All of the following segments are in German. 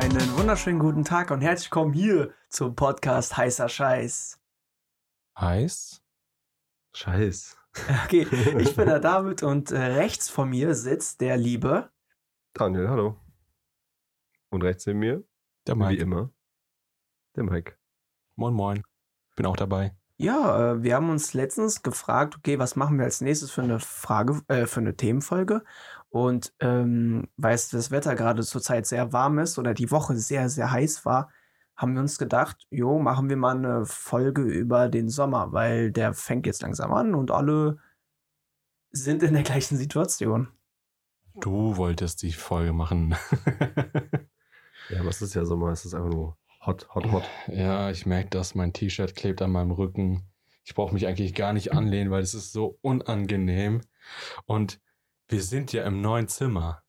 Einen wunderschönen guten Tag und herzlich willkommen hier zum Podcast Heißer Scheiß. Heiß? Scheiß. Okay, ich bin der David und äh, rechts von mir sitzt der liebe. Daniel, hallo. Und rechts neben mir, Der wie Mike. immer, der Mike. Moin, moin. Bin auch dabei. Ja, äh, wir haben uns letztens gefragt, okay, was machen wir als nächstes für eine Frage, äh, für eine Themenfolge? Und ähm, weil es das Wetter gerade zurzeit sehr warm ist oder die Woche sehr, sehr heiß war, haben wir uns gedacht, jo, machen wir mal eine Folge über den Sommer, weil der fängt jetzt langsam an und alle sind in der gleichen Situation. Du wolltest die Folge machen. Ja, aber es ist ja Sommer, es ist einfach nur hot, hot, hot. ja, ich merke das. Mein T-Shirt klebt an meinem Rücken. Ich brauche mich eigentlich gar nicht anlehnen, weil es ist so unangenehm. Und wir sind ja im neuen Zimmer.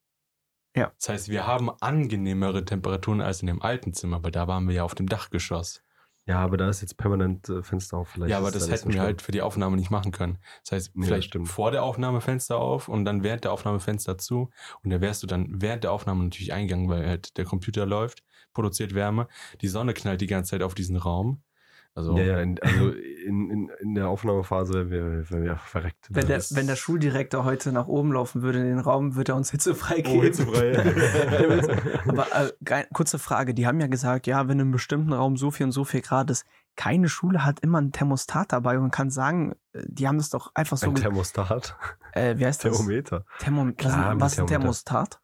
Ja. Das heißt, wir haben angenehmere Temperaturen als in dem alten Zimmer, weil da waren wir ja auf dem Dachgeschoss. Ja, aber da ist jetzt permanent äh, Fenster auf. Vielleicht ja, aber das da nicht hätten wir schlimm. halt für die Aufnahme nicht machen können. Das heißt, Nee, das vielleicht stimmt. vor der Aufnahme Fenster auf und dann während der Aufnahme Fenster zu. Und da wärst du dann während der Aufnahme natürlich eingegangen, weil halt der Computer läuft, produziert Wärme. Die Sonne knallt die ganze Zeit auf diesen Raum. Also, Ja, ja, in, also in, in, in der Aufnahmehphase wären wir, verreckt. Wenn der, wenn der Schuldirektor heute nach oben laufen würde in den Raum, würde er uns hitzefrei geben. Oh, hitzefrei. Aber äh, kurze Frage, die haben ja gesagt, ja, wenn in einem bestimmten Raum so viel und so viel Grad ist, keine Schule hat immer ein Thermostat dabei und kann sagen, äh, die haben das doch einfach so. Ein Thermostat. äh, wie heißt das? Thermometer. Thermom was, Klar, was ist ein Thermometer. Thermostat?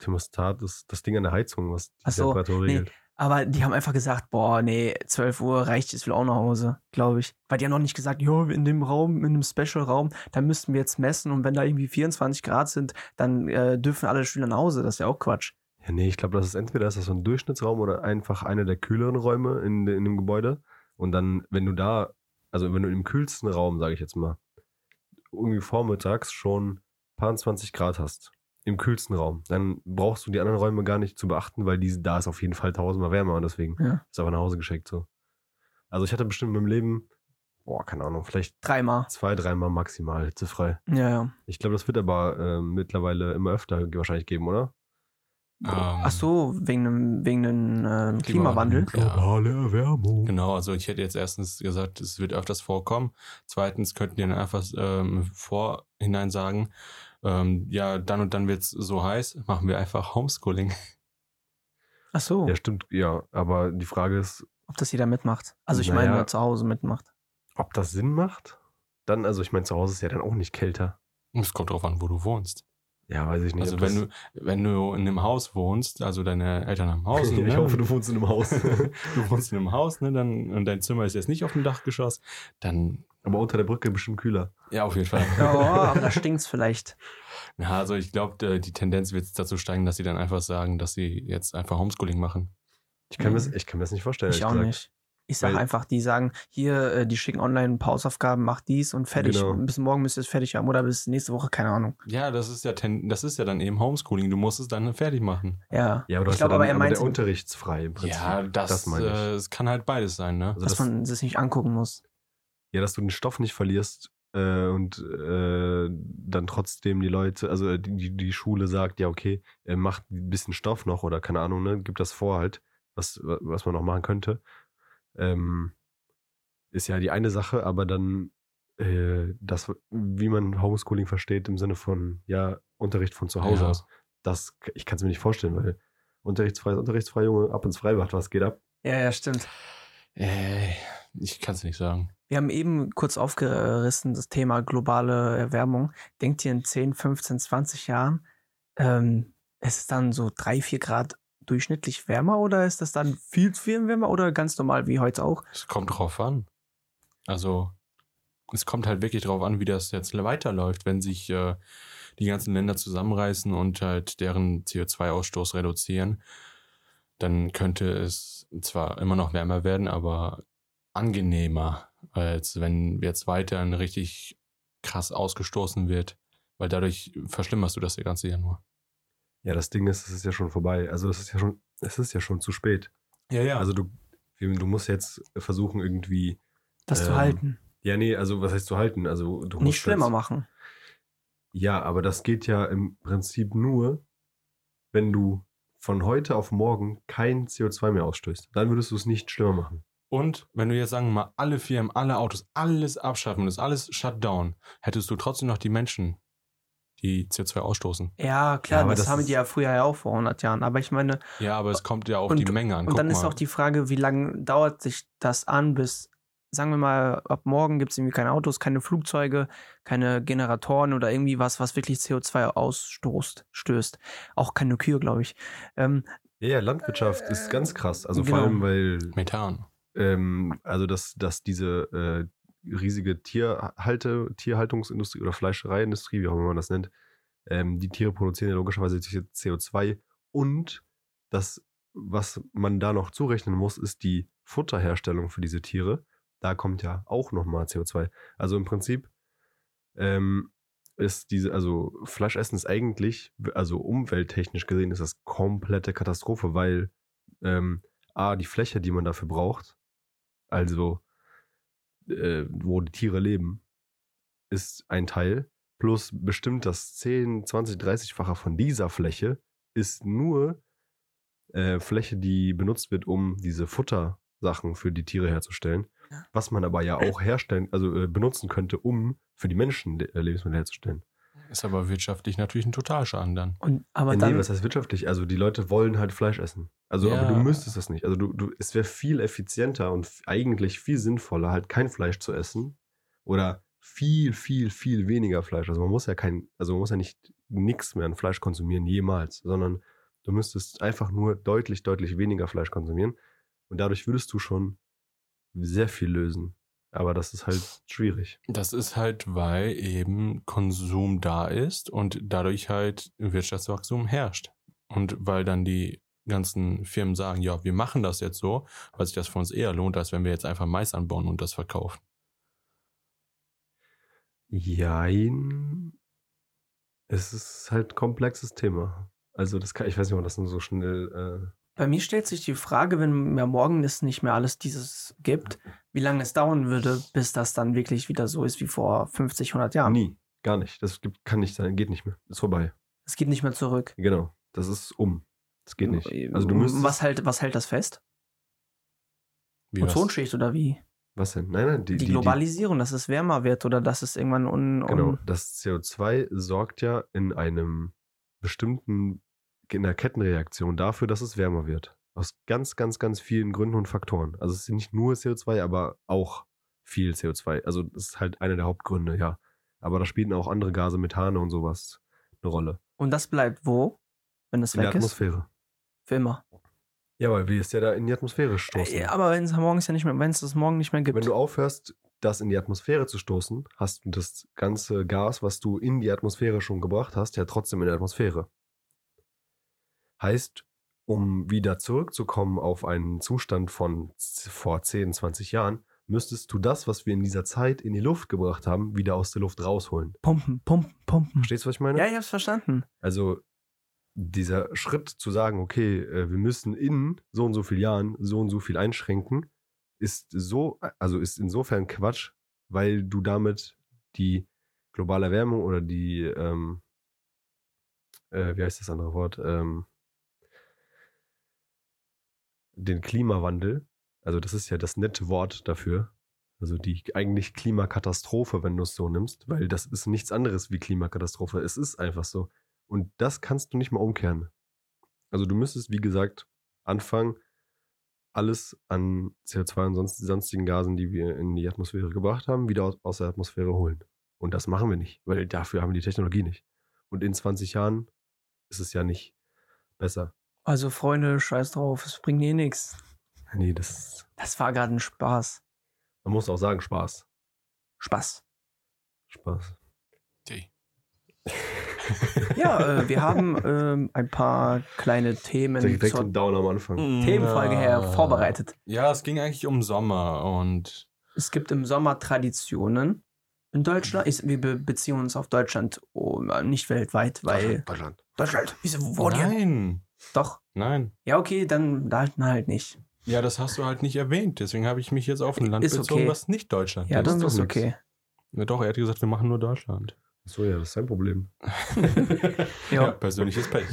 Thermostat ist das Ding an der Heizung, was die Ach so, Temperatur nee. Aber die haben einfach gesagt, boah, nee, 12 Uhr reicht, ich will auch nach Hause, glaube ich. Weil die haben noch nicht gesagt, jo, in dem Raum, in dem Special-Raum, da müssten wir jetzt messen und wenn da irgendwie 24 Grad sind, dann äh, dürfen alle Schüler nach Hause. Das ist ja auch Quatsch. Ja, nee, ich glaube, das ist entweder ist das so ein Durchschnittsraum oder einfach einer der kühleren Räume in, in dem Gebäude. Und dann, wenn du da, also wenn du im kühlsten Raum, sage ich jetzt mal, irgendwie vormittags schon paar 20 Grad hast, im kühlsten Raum, dann brauchst du die anderen Räume gar nicht zu beachten, weil diese, da ist auf jeden Fall tausendmal wärmer und deswegen Ja. ist einfach nach Hause geschickt so. Also ich hatte bestimmt in meinem Leben, boah, keine Ahnung, vielleicht Dreimal. zwei, dreimal maximal hitzefrei. Ja, ja. Ich glaube, das wird aber äh, mittlerweile immer öfter wahrscheinlich geben, oder? ähm, Ach so, wegen dem, wegen dem äh, Klimawandel. Ja. Erwärmung. Genau, also ich hätte jetzt erstens gesagt, es wird öfters vorkommen. Zweitens könnten die dann einfach ähm, im Vorhinein sagen, ähm, ja, dann und dann wird's so heiß, machen wir einfach Homeschooling. Ach so, Ja, stimmt, ja. Aber die Frage ist, ob das jeder mitmacht. Also ich Naja. meine, zu Hause mitmacht. ob das Sinn macht? Dann, also ich meine, zu Hause ist ja dann auch nicht kälter. Und Es kommt drauf an, wo du wohnst. Ja, weiß ich nicht. Also wenn du, wenn du in einem Haus wohnst, also deine Eltern haben ein Haus, ich ne? hoffe, du wohnst in einem Haus. du wohnst in einem Haus, ne, dann, und dein Zimmer ist jetzt nicht auf dem Dachgeschoss, dann, aber unter der Brücke bestimmt kühler. ja, auf jeden Fall. Aber da stinkt's vielleicht. Ja, also ich glaube, die Tendenz wird dazu steigen, dass sie dann einfach sagen, dass sie jetzt einfach Homeschooling machen. Ich kann, Mhm. mir, das- ich kann mir das nicht vorstellen. Ich auch gesagt. nicht. Ich sag Weil- einfach, die sagen, hier, äh, die schicken online Pausaufgaben, mach dies und fertig. Genau. Bis morgen müsst ihr es fertig haben oder bis nächste Woche, keine Ahnung. Ja, das ist ja, ten, das ist ja dann eben Homeschooling. Du musst es dann fertig machen. Ja, Ja, aber du ich hast ja glaube aber, er meint, unterrichtsfrei im Prinzip. ja, das, meine ich. äh, es kann halt beides sein, ne? Also dass das- man das nicht angucken muss. Ja, dass du den Stoff nicht verlierst äh, und äh, dann trotzdem die Leute, also die, die- die Schule sagt, ja, okay, er macht ein bisschen Stoff noch oder keine Ahnung, ne, gibt das vor halt, was, was man noch machen könnte. Ähm, ist ja die eine Sache, aber dann äh, das, wie man Homeschooling versteht im Sinne von, ja, Unterricht von zu Hause Ja. aus, das, ich kann es mir nicht vorstellen, weil unterrichtsfrei, ist unterrichtsfrei, Junge, ab ins Freibad, was geht ab? Ja, ja, stimmt. Äh, ich kann es nicht sagen. Wir haben eben kurz aufgerissen das Thema globale Erwärmung. Denkt ihr in 10, 15, 20 Jahren, ähm, ist es dann so 3, 4 Grad durchschnittlich wärmer oder ist das dann viel, viel wärmer oder ganz normal wie heute auch? Es kommt drauf an. Also, es kommt halt wirklich drauf an, wie das jetzt weiterläuft, wenn sich äh, die ganzen Länder zusammenreißen und halt deren CO2-Ausstoß reduzieren. Dann könnte es zwar immer noch wärmer werden, aber angenehmer, als wenn jetzt weiterhin richtig krass ausgestoßen wird, weil dadurch verschlimmerst du das ganze Jahr nur. Ja, das Ding ist, es ist ja schon vorbei. Also es ist ja schon, es ist ja schon zu spät. Ja, ja. Also du, du musst jetzt versuchen irgendwie, Das zu Ähm, halten. ja, nee, also was heißt zu halten? Also du Nicht schlimmer jetzt, machen. Ja, aber das geht ja im Prinzip nur, wenn du von heute auf morgen kein CO2 mehr ausstößt, dann würdest du es nicht schlimmer machen. Und wenn du jetzt sagen wir mal alle Firmen, alle Autos, alles abschaffen, das alles shutdown, hättest du trotzdem noch die Menschen, die CO2 ausstoßen. Ja, klar, Ja, aber das, das haben die ja früher ja auch vor 100 Jahren. Aber ich meine, Ja, aber es kommt ja auf Und- die Menge an. und dann Guck ist mal. auch die Frage, wie lange dauert sich das an, bis, sagen wir mal, ab morgen gibt es irgendwie keine Autos, keine Flugzeuge, keine Generatoren oder irgendwie was, was wirklich CO2 ausstoßt, stößt. Auch keine Kühe, glaube ich. Ähm, Ja, Landwirtschaft ist ganz krass. Also Genau. vor allem, weil Methan. ähm, also dass, dass diese äh, riesige Tierhalte, Tierhaltungsindustrie oder Fleischereiindustrie, wie auch immer man das nennt, ähm, die Tiere produzieren ja logischerweise CO2 und das, was man da noch zurechnen muss, ist die Futterherstellung für diese Tiere. Da kommt ja auch nochmal CO2. Also im Prinzip ähm, ist diese, also Fleischessen ist eigentlich, also umwelttechnisch gesehen, ist das komplette Katastrophe, weil ähm, A, die Fläche, die man dafür braucht, also äh, wo die Tiere leben, ist ein Teil, plus bestimmt das 10, 20, 30-fache von dieser Fläche ist nur äh, Fläche, die benutzt wird, um diese Futtersachen für die Tiere herzustellen. Ja. Was man aber ja auch herstellen, also äh, benutzen könnte, um für die Menschen äh, Lebensmittel herzustellen. Ist aber wirtschaftlich natürlich ein Totalschaden dann. und, aber dann, nee, was heißt wirtschaftlich? Also die Leute wollen halt Fleisch essen. Also, Ja. aber du müsstest das nicht. Also du, du, es wäre viel effizienter und eigentlich viel sinnvoller, halt kein Fleisch zu essen. Oder viel, viel, viel weniger Fleisch. Also man muss ja kein, also man muss ja nicht nichts mehr an Fleisch konsumieren, jemals, sondern du müsstest einfach nur deutlich, deutlich weniger Fleisch konsumieren. Und dadurch würdest du schon sehr viel lösen. Aber das ist halt schwierig. Das ist halt, weil eben Konsum da ist und dadurch halt Wirtschaftswachstum herrscht. Und weil dann die ganzen Firmen sagen, ja, wir machen das jetzt so, weil sich das für uns eher lohnt, als wenn wir jetzt einfach Mais anbauen und das verkaufen. Jein. Es ist halt ein komplexes Thema. Also das kann, ich weiß nicht, ob man das nur so schnell. bei mir stellt sich die Frage, wenn mir morgen es nicht mehr alles dieses gibt, wie lange es dauern würde, bis das dann wirklich wieder so ist wie vor 50, 100 Äh, Jahren. Nie, gar nicht. Das gibt, kann nicht sein, geht nicht mehr. Ist vorbei. Es geht nicht mehr zurück. Genau. Das ist um. Das geht nicht. Also du müsstest. was, hält, was hält das fest? Wie? Ozonschicht oder wie? Was denn? Nein, nein, die, Die, die, Globalisierung, dass es wärmer wird oder dass es irgendwann un, die, un Genau. Das CO2 sorgt ja in einem bestimmten, in einer Kettenreaktion dafür, dass es wärmer wird. Aus ganz, ganz, ganz vielen Gründen und Faktoren. Also es ist nicht nur CO2, aber auch viel CO2. Also das ist halt einer der Hauptgründe, ja. Aber da spielen auch andere Gase, Methane und sowas eine Rolle. Und das bleibt wo, wenn es In der weg ist? Atmosphäre. Für immer. Ja, weil wir es ja da in die Atmosphäre stoßen. Ja, aber wenn es morgens ja nicht mehr, wenn es das morgen nicht mehr gibt. Wenn du aufhörst, das in die Atmosphäre zu stoßen, hast du das ganze Gas, was du in die Atmosphäre schon gebracht hast, ja trotzdem in der Atmosphäre. Heißt, um wieder zurückzukommen auf einen Zustand von vor 10, 20 Jahren, müsstest du das, was wir in dieser Zeit in die Luft gebracht haben, wieder aus der Luft rausholen. pumpen, pumpen, pumpen. Verstehst du, was ich meine? Ja, ich hab's verstanden. Also dieser Schritt zu sagen, okay, äh, wir müssen in so und so vielen Jahren so und so viel einschränken, ist so, also ist insofern Quatsch, weil du damit die globale Erwärmung oder die, ähm, äh, wie heißt das andere Wort, ähm, den Klimawandel, also das ist ja das nette Wort dafür, also die eigentlich Klimakatastrophe, wenn du es so nimmst, weil das ist nichts anderes wie Klimakatastrophe. Es ist einfach so. Und das kannst du nicht mal umkehren. Also du müsstest, wie gesagt, anfangen, alles an CO2 und sonst, sonstigen Gasen, die wir in die Atmosphäre gebracht haben, wieder aus, aus der Atmosphäre holen. Und das machen wir nicht, weil dafür haben wir die Technologie nicht. Und in 20 Jahren ist es ja nicht besser. Also, Freunde, scheiß drauf, es bringt eh nichts. Nee, das, Das war gerade ein Spaß. man muss auch sagen, Spaß. Spaß. Spaß. Okay. Ja, äh, wir haben ähm, ein paar kleine Themen Direkt zur Down am Anfang. Themenfolge her vorbereitet. Ja, es ging eigentlich um Sommer und Es gibt im Sommer Traditionen in Deutschland. Ich, wir be beziehen uns auf Deutschland, oh, nicht weltweit, weil Deutschland. Deutschland. Wieso wo denn? Nein, Doch. nein. Ja, okay, dann halt, halt nicht. Ja, das hast du halt nicht erwähnt. Deswegen habe ich mich jetzt auf ein Land Ist bezogen, okay. was nicht Deutschland Ja, ist. dann doch ist okay. Ja, doch, er hat gesagt, wir machen nur Deutschland. So, ja, das ist sein Problem. Ja. ja, persönliches Pech.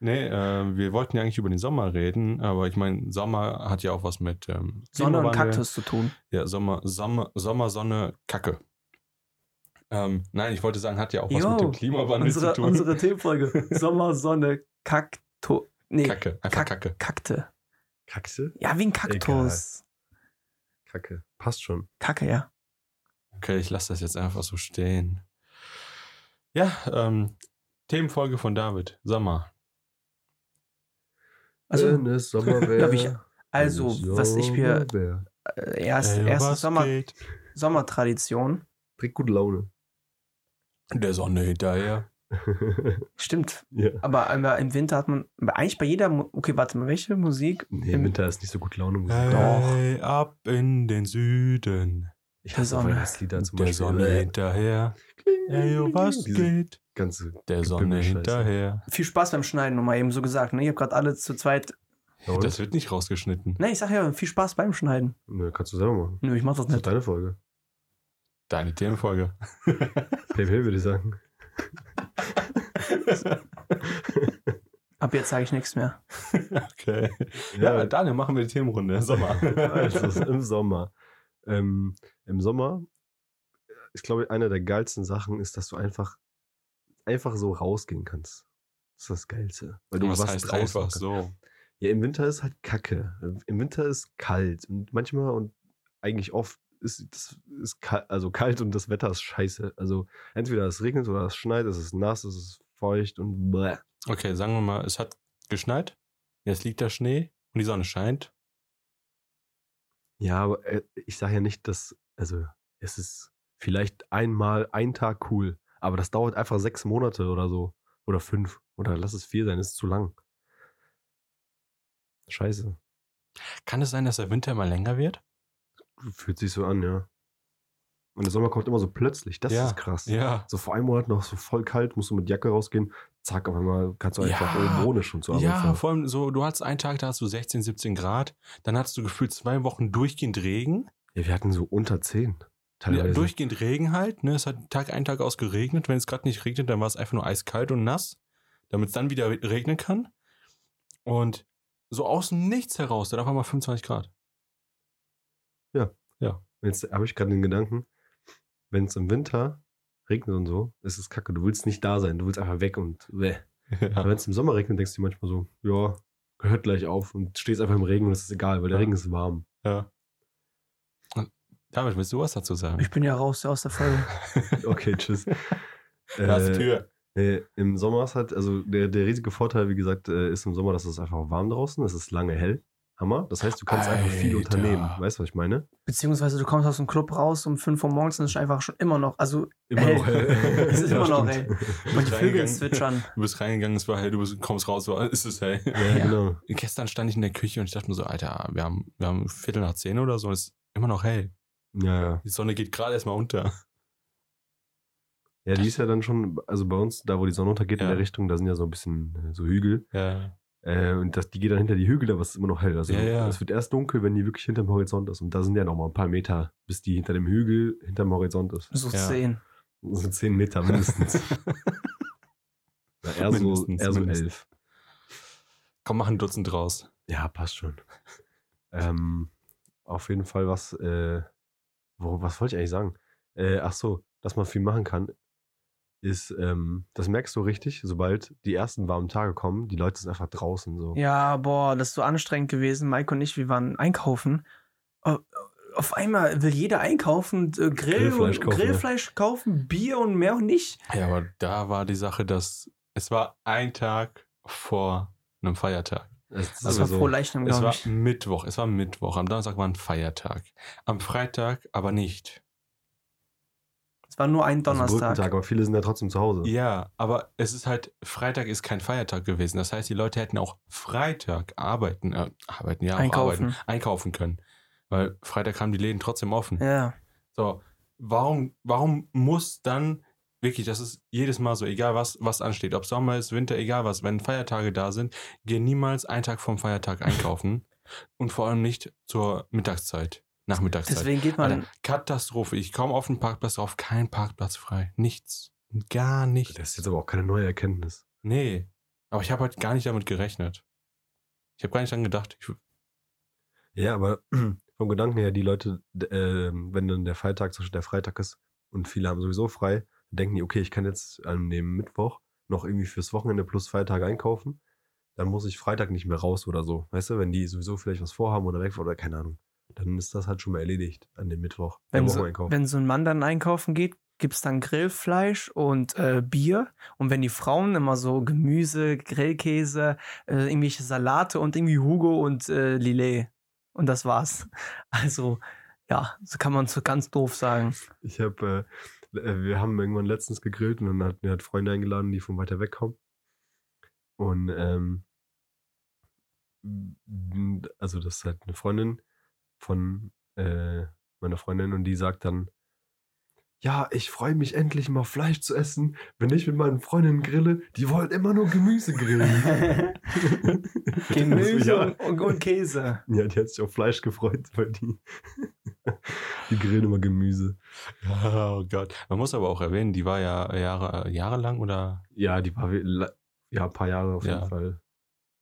Nee, äh, wir wollten ja eigentlich über den Sommer reden, aber ich meine, Sommer hat ja auch was mit ähm, Sonne und. Kaktus zu tun. Ja, Sommer, Sommer, Sommer, Sonne, Kacke. Ähm, nein, ich wollte sagen, hat ja auch was Jo, mit dem Klimawandel Unsere, zu tun. unsere Themenfolge. Sommer, Sonne, Kakto. Nee, Kacke, einfach Kack- Kacke. Kakte. Kaxe? Ja, wie ein Kaktus. Kacke. Passt schon. Kacke, ja. Okay, ich lasse das jetzt einfach so stehen. Ja, ähm, Themenfolge von David, Sommer. Also, ich- also was ich mir äh, erst, Ey, erste Sommer, geht? Sommertradition. Bringt gute Laune. Der Sonne hinterher. Stimmt. ja. Aber im Winter hat man, eigentlich bei jeder, okay, warte mal, welche Musik? Nee, Im- Winter ist nicht so gut Laune. Musik. Hey, ab in den Süden. Ich Der hasse Sonne. Weihnachtslieder zum Der Beispiel. Sonne Äh, hinterher. Ey, oh, was geht? Ganze Der Sonne hinterher. Viel Spaß beim Schneiden, nochmal eben so gesagt. Ne? Ich habe gerade alle zu zweit. Ja? Das wird nicht rausgeschnitten. Ne, ich sag ja, viel Spaß beim Schneiden. Nö, kannst du selber machen. Nö, ich mach das Das ist nicht. deine Folge. Deine Themenfolge. Hey, würde ich sagen. Ab jetzt sage ich nichts mehr. okay. Ja, Daniel, machen wir die Themenrunde. Sommer. Also im Sommer. Ähm, Im Sommer, ich glaube, eine der geilsten Sachen ist, dass du einfach, einfach so rausgehen kannst. Das ist das Geilste. Weil du was was heißt einfach so? Ja, im Winter ist halt Kacke. Im Winter ist kalt. Und manchmal und eigentlich oft ist es ist kalt, also kalt und das Wetter ist scheiße. Also entweder es regnet oder es schneit, es ist nass, es ist feucht und bläh. Okay, sagen wir mal, es hat geschneit. Jetzt liegt da Schnee und die Sonne scheint. Ja, aber äh, ich sage ja nicht, dass, also es ist vielleicht einmal ein Tag cool, aber das dauert einfach sechs Monate oder so. Oder fünf. Oder lass es vier sein, ist zu lang. Scheiße. Kann es sein, dass der Winter immer länger wird? Fühlt sich so an, ja. Und der Sommer kommt immer so plötzlich. Das Ja, ist krass. Ja. So vor einem Monat noch so voll kalt, musst du mit Jacke rausgehen. Zack, auf einmal kannst du einfach Ja. ohne schon zur Arbeit Ja, fahren. vor allem so, du hattest einen Tag, da hast du 16, 17 Grad. Dann hattest du gefühlt zwei Wochen durchgehend Regen. Ja, wir hatten so unter zehn. Teilweise. Ja, durchgehend Regen halt. Ne? Es hat Tag ein Tag aus geregnet. Wenn es gerade nicht regnet, dann war es einfach nur eiskalt und nass, damit es dann wieder re- regnen kann. Und so außen nichts heraus, dann auf einmal 25 Grad. Jetzt habe ich gerade den Gedanken, wenn es im Winter regnet und so, ist es kacke. Du willst nicht da sein, du willst einfach weg und bäh. Aber Ja. wenn es im Sommer regnet, denkst du dir manchmal so, ja, hört gleich auf und stehst einfach im Regen und es ist egal, weil der Ja. Regen ist warm. ja. David, willst du was dazu sagen? Ich bin ja raus aus der Folge. Okay, tschüss. Da ist die Äh, Tür. Nee, Im Sommer ist halt, also der, der riesige Vorteil, wie gesagt, äh, ist im Sommer, dass es einfach warm draußen, es ist lange hell. Hammer. Das heißt, du kannst einfach viel Alter. unternehmen. Weißt du, was ich meine? Beziehungsweise du kommst aus dem Club raus um 5 Uhr morgens und es ist einfach schon immer noch, also Immer hell. noch hell. es ist Ja, immer noch hell. Du Und bist die Vögel reingegangen, zwitschern. du bist reingegangen, es war hell, du bist, kommst raus, so, ist es hell. Ja, Ja. genau. Gestern stand ich in der Küche und ich dachte mir so, Alter, wir haben, wir haben Viertel nach zehn oder so, es ist immer noch hell. Ja, ja. Die Sonne geht gerade erstmal unter. Ja, die ist ja dann schon, also bei uns, da wo die Sonne untergeht in Ja. der Richtung, da sind ja so ein bisschen äh, so Hügel. Ja. Äh, und das, die geht dann hinter die Hügel, aber es ist immer noch hell. Also Ja, ja. es wird erst dunkel, wenn die wirklich hinterm Horizont ist. Und da sind ja noch mal ein paar Meter, bis die hinter dem Hügel hinterm Horizont ist. So Ja. 10. Das sind zehn Meter mindestens. Ja, eher so, Mindestens, eher so mindestens. elf. Komm, mach ein Dutzend draus. Ja, passt schon. ähm, auf jeden Fall was, äh, wo, was wollte ich eigentlich sagen? Äh, ach so, dass man viel machen kann, ist, ähm, das merkst du richtig, sobald die ersten warmen Tage kommen, die Leute sind einfach draußen so. Ja, boah, das ist so anstrengend gewesen. Mike und ich, wir waren einkaufen. Auf einmal will jeder einkaufen, äh, Grill Grillfleisch und kaufen, ja. Grillfleisch kaufen, Bier und mehr auch nicht. Ja, aber da war die Sache, dass es war ein Tag vor einem Feiertag. Es aber war froh Leichnam, Es war ich. Mittwoch. Es war Mittwoch. Am Donnerstag war ein Feiertag. Am Freitag aber nicht. Es war nur ein also Donnerstag. Brückentag, aber viele sind ja trotzdem zu Hause. Ja, aber es ist halt, Freitag ist kein Feiertag gewesen. Das heißt, die Leute hätten auch Freitag arbeiten, äh, arbeiten, ja, auch Einkaufen. arbeiten, einkaufen können. Weil Freitag haben die Läden trotzdem offen. Ja. So, warum, warum muss dann wirklich, das ist jedes Mal so, egal was, was ansteht, ob Sommer ist, Winter, egal was, wenn Feiertage da sind, geh niemals einen Tag vom Feiertag einkaufen und vor allem nicht zur Mittagszeit, Nachmittagszeit. Deswegen geht man. Alter, Katastrophe. Ich komme auf den Parkplatz drauf, kein Parkplatz frei. Nichts. Gar nicht. Das ist jetzt aber auch keine neue Erkenntnis. Nee. Aber ich habe halt gar nicht damit gerechnet. Ich habe gar nicht dran gedacht. Ich, Ja, aber vom Gedanken her, die Leute, ähm, wenn dann der Freitag, zum Beispiel der Freitag ist und viele haben sowieso frei, dann denken die, okay, ich kann jetzt an dem Mittwoch noch irgendwie fürs Wochenende plus Freitag einkaufen, dann muss ich Freitag nicht mehr raus oder so. Weißt du, wenn die sowieso vielleicht was vorhaben oder weg oder keine Ahnung, dann ist das halt schon mal erledigt an dem Mittwoch. Wenn so, wenn so ein Mann dann einkaufen geht, gibt es dann Grillfleisch und äh, Bier. Und wenn die Frauen immer so Gemüse, Grillkäse, äh, irgendwelche Salate und irgendwie Hugo und äh, Lillet. Und das war's. Also, ja, so kann man so ganz doof sagen. Ich habe, äh, äh, wir haben irgendwann letztens gegrillt und dann hat mir halt Freunde eingeladen, die von weiter weg kommen. Und ähm, also das ist halt eine Freundin von äh, meiner Freundin und die sagt dann, ja, ich freue mich endlich mal Fleisch zu essen, wenn ich mit meinen Freundinnen grille, die wollen immer nur Gemüse grillen. Gemüse ja, und, und, Käse. ja, die hat sich auf Fleisch gefreut, weil die, die grillen immer Gemüse. oh Gott. Man muss aber auch erwähnen, die war ja Jahre, jahrelang oder Ja, die war ja, ein paar Jahre auf Ja. jeden Fall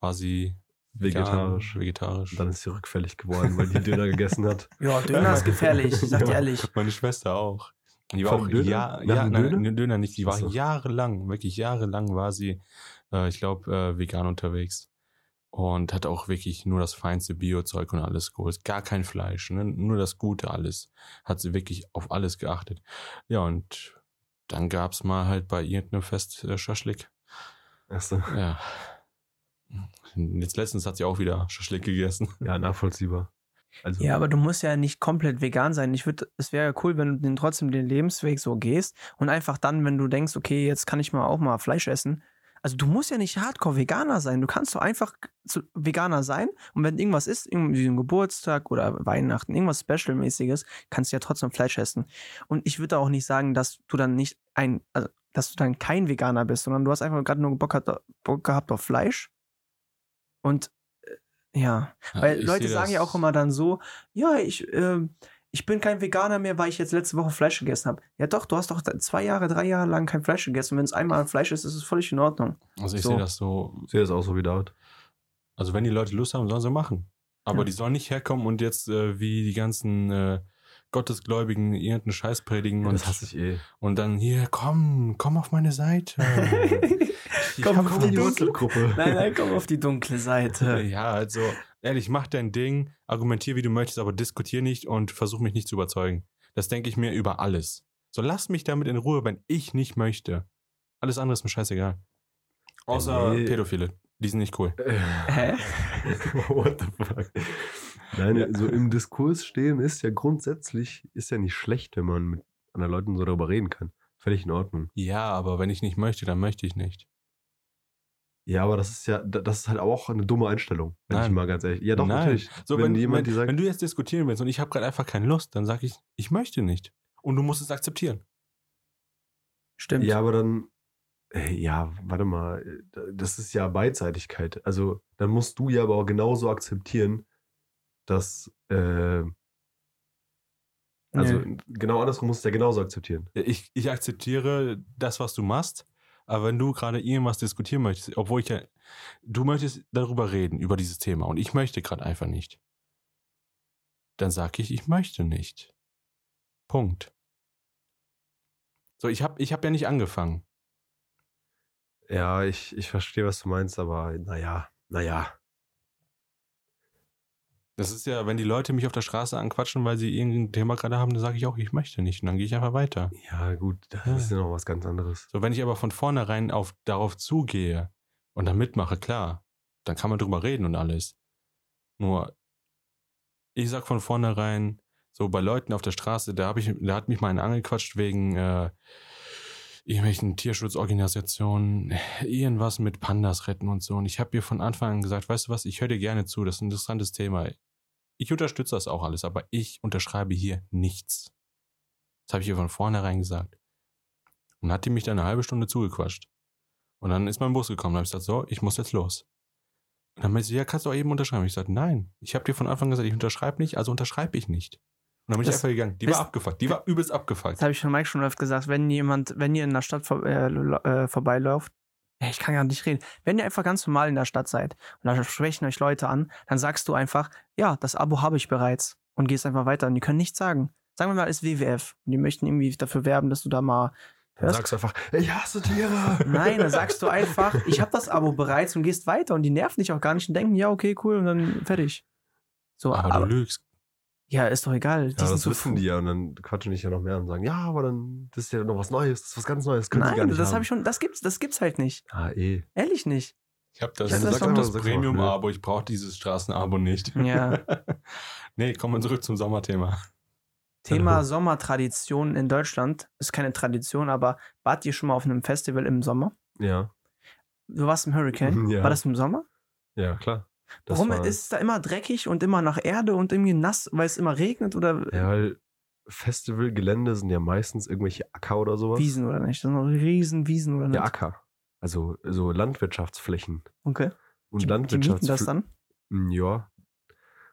war sie vegetarisch. vegan, vegetarisch. Dann ist sie rückfällig geworden, weil die Döner gegessen hat. Ja, Döner ist gefährlich, ich sag dir ehrlich. Meine Schwester auch. Die war Vom auch Döner? ja, ja, nein, Döner? Döner? Nicht. Die war Ach so. jahrelang, wirklich jahrelang war sie, äh, ich glaube, äh, vegan unterwegs. Und hat auch wirklich nur das feinste Biozeug und alles geholt. Gar kein Fleisch, ne? nur das Gute alles. Hat sie wirklich auf alles geachtet. Ja, und dann gab's mal halt bei irgendeinem Fest äh, Schaschlik. Achso. Ja. Jetzt letztens hat sie auch wieder Schaschlik gegessen. Ja, nachvollziehbar. Also, Ja, aber du musst ja nicht komplett vegan sein. Ich würde, es wäre ja cool, wenn du den, trotzdem den Lebensweg so gehst und einfach dann, wenn du denkst, okay, jetzt kann ich mal auch mal Fleisch essen. Also du musst ja nicht hardcore Veganer sein. Du kannst doch einfach zu, Veganer sein und wenn irgendwas ist, irgendwie ein Geburtstag oder Weihnachten, irgendwas Special-mäßiges, kannst du ja trotzdem Fleisch essen. Und ich würde auch nicht sagen, dass du dann nicht ein, also, dass du dann kein Veganer bist, sondern du hast einfach gerade nur Bock, hat- Bock gehabt auf Fleisch. Und äh, ja, weil ich Leute sagen ja auch immer dann so, ja, ich, ähm, ich bin kein Veganer mehr, weil ich jetzt letzte Woche Fleisch gegessen habe. Ja doch, du hast doch zwei Jahre, drei Jahre lang kein Fleisch gegessen. Wenn es einmal Fleisch ist, ist es völlig in Ordnung. Also ich So. sehe das so, ich sehe das auch so wie David. Also wenn die Leute Lust haben, sollen sie machen. Aber Ja. die sollen nicht herkommen und jetzt äh, wie die ganzen äh, Gottesgläubigen irgendeinen Scheiß predigen und, das hasse ich eh. und dann hier, komm, komm auf meine Seite. Ich Komm, in die. WhatsApp-Gruppe. nein, nein, komm auf die dunkle Seite. Ja, also ehrlich, mach dein Ding, argumentier wie du möchtest, aber diskutier nicht und versuch mich nicht zu überzeugen. Das denke ich mir über alles. So lass mich damit in Ruhe, wenn ich nicht möchte. Alles andere ist mir scheißegal. Außer Nee. Pädophile. Die sind nicht cool. Hä? What the fuck? Nein, Ja. so im Diskurs stehen ist ja grundsätzlich, ist ja nicht schlecht, wenn man mit anderen Leuten so darüber reden kann. Völlig in Ordnung. Ja, aber wenn ich nicht möchte, dann möchte ich nicht. Ja, aber das ist ja, da- das ist halt auch eine dumme Einstellung, wenn ich Nein. mal ganz ehrlich. Ja, doch, Nein. natürlich. So, wenn, wenn, jemand, wenn, die sagt, wenn du jetzt diskutieren willst und ich habe gerade einfach keine Lust, dann sage ich, ich möchte nicht. Und du musst es akzeptieren. Stimmt. ja, aber dann, äh, ja, warte mal, äh, das ist ja Beidseitigkeit. Also, dann musst du ja aber auch genauso akzeptieren, dass, äh, also, Nö. genau andersrum musst du ja genauso akzeptieren. Ich, ich akzeptiere das, was du machst, aber wenn du gerade irgendwas diskutieren möchtest, obwohl ich ja, du möchtest darüber reden, über dieses Thema und ich möchte gerade einfach nicht, dann sage ich, ich möchte nicht. Punkt. So, ich habe ich hab ja nicht angefangen. Ja, ich, ich verstehe, was du meinst, aber naja, naja. Das ist ja, wenn die Leute mich auf der Straße anquatschen, weil sie irgendein Thema gerade haben, dann sage ich auch, ich möchte nicht. Und dann gehe ich einfach weiter. Ja, gut, das Ja. ist ja noch was ganz anderes. So, wenn ich aber von vornherein auf, darauf zugehe und dann mitmache, klar, dann kann man drüber reden und alles. Nur, ich sag von vornherein, so bei Leuten auf der Straße, da, hab ich, da hat mich mal einer angequatscht wegen äh, irgendwelchen Tierschutzorganisationen, irgendwas mit Pandas retten und so. Und ich habe ihr von Anfang an gesagt, weißt du was, ich höre dir gerne zu, das ist ein interessantes Thema. Ich unterstütze das auch alles, aber ich unterschreibe hier nichts. Das habe ich ihr von vornherein gesagt. Und hat die mich dann eine halbe Stunde zugequatscht. Und dann ist mein Bus gekommen. Da habe ich gesagt, so, ich muss jetzt los. Und dann meinte sie, ja, kannst du auch eben unterschreiben. Ich sagte, nein, ich habe dir von Anfang an gesagt, ich unterschreibe nicht, also unterschreibe ich nicht. Dann bin ich Das- einfach gegangen. Die das- war abgefuckt. Die war übelst Das abgefuckt. habe ich schon Mike schon oft gesagt, wenn jemand, wenn ihr in der Stadt vor, äh, äh, vorbeiläuft, ich kann gar nicht reden, wenn ihr einfach ganz normal in der Stadt seid und da sprechen euch Leute an, dann sagst du einfach, ja, das Abo habe ich bereits und gehst einfach weiter und die können nichts sagen. Sagen wir mal, es ist WWF und die möchten irgendwie dafür werben, dass du da mal Dann hörst. sagst du einfach, ich hasse Tiere. Nein, dann sagst du einfach, ich habe das Abo bereits und gehst weiter und die nerven dich auch gar nicht und denken, ja, okay, cool und dann fertig. So, Aber, aber, du lügst. Ja, ist doch egal. Die Ja, sind das so wissen die ja und dann quatschen dich ja noch mehr und sagen, ja, aber dann, das ist ja noch was Neues, das ist was ganz Neues, können sie gar Nein, nicht das habe ich schon, das gibt's, das gibt's halt nicht. Ah, eh. Ehrlich nicht. Ich habe das, ich das das doch, Premium-Abo. Ich brauche dieses Straßenabo nicht. Ja. nee, kommen wir zurück zum Sommerthema. Thema Sommertradition in Deutschland ist keine Tradition, aber wart ihr schon mal auf einem Festival im Sommer? Ja, Du warst im Hurricane. Ja. War das im Sommer? ja, klar. Das Warum war- ist es da immer dreckig und immer nach Erde und irgendwie nass, weil es immer regnet oder Ja, weil Festivalgelände sind ja meistens irgendwelche Acker oder sowas. Wiesen oder nicht? Das sind riesen Wiesen oder nicht? Ja, Acker. Also so Landwirtschaftsflächen. Okay. Und mieten das Landwirtschaftsflächen. dann? Ja.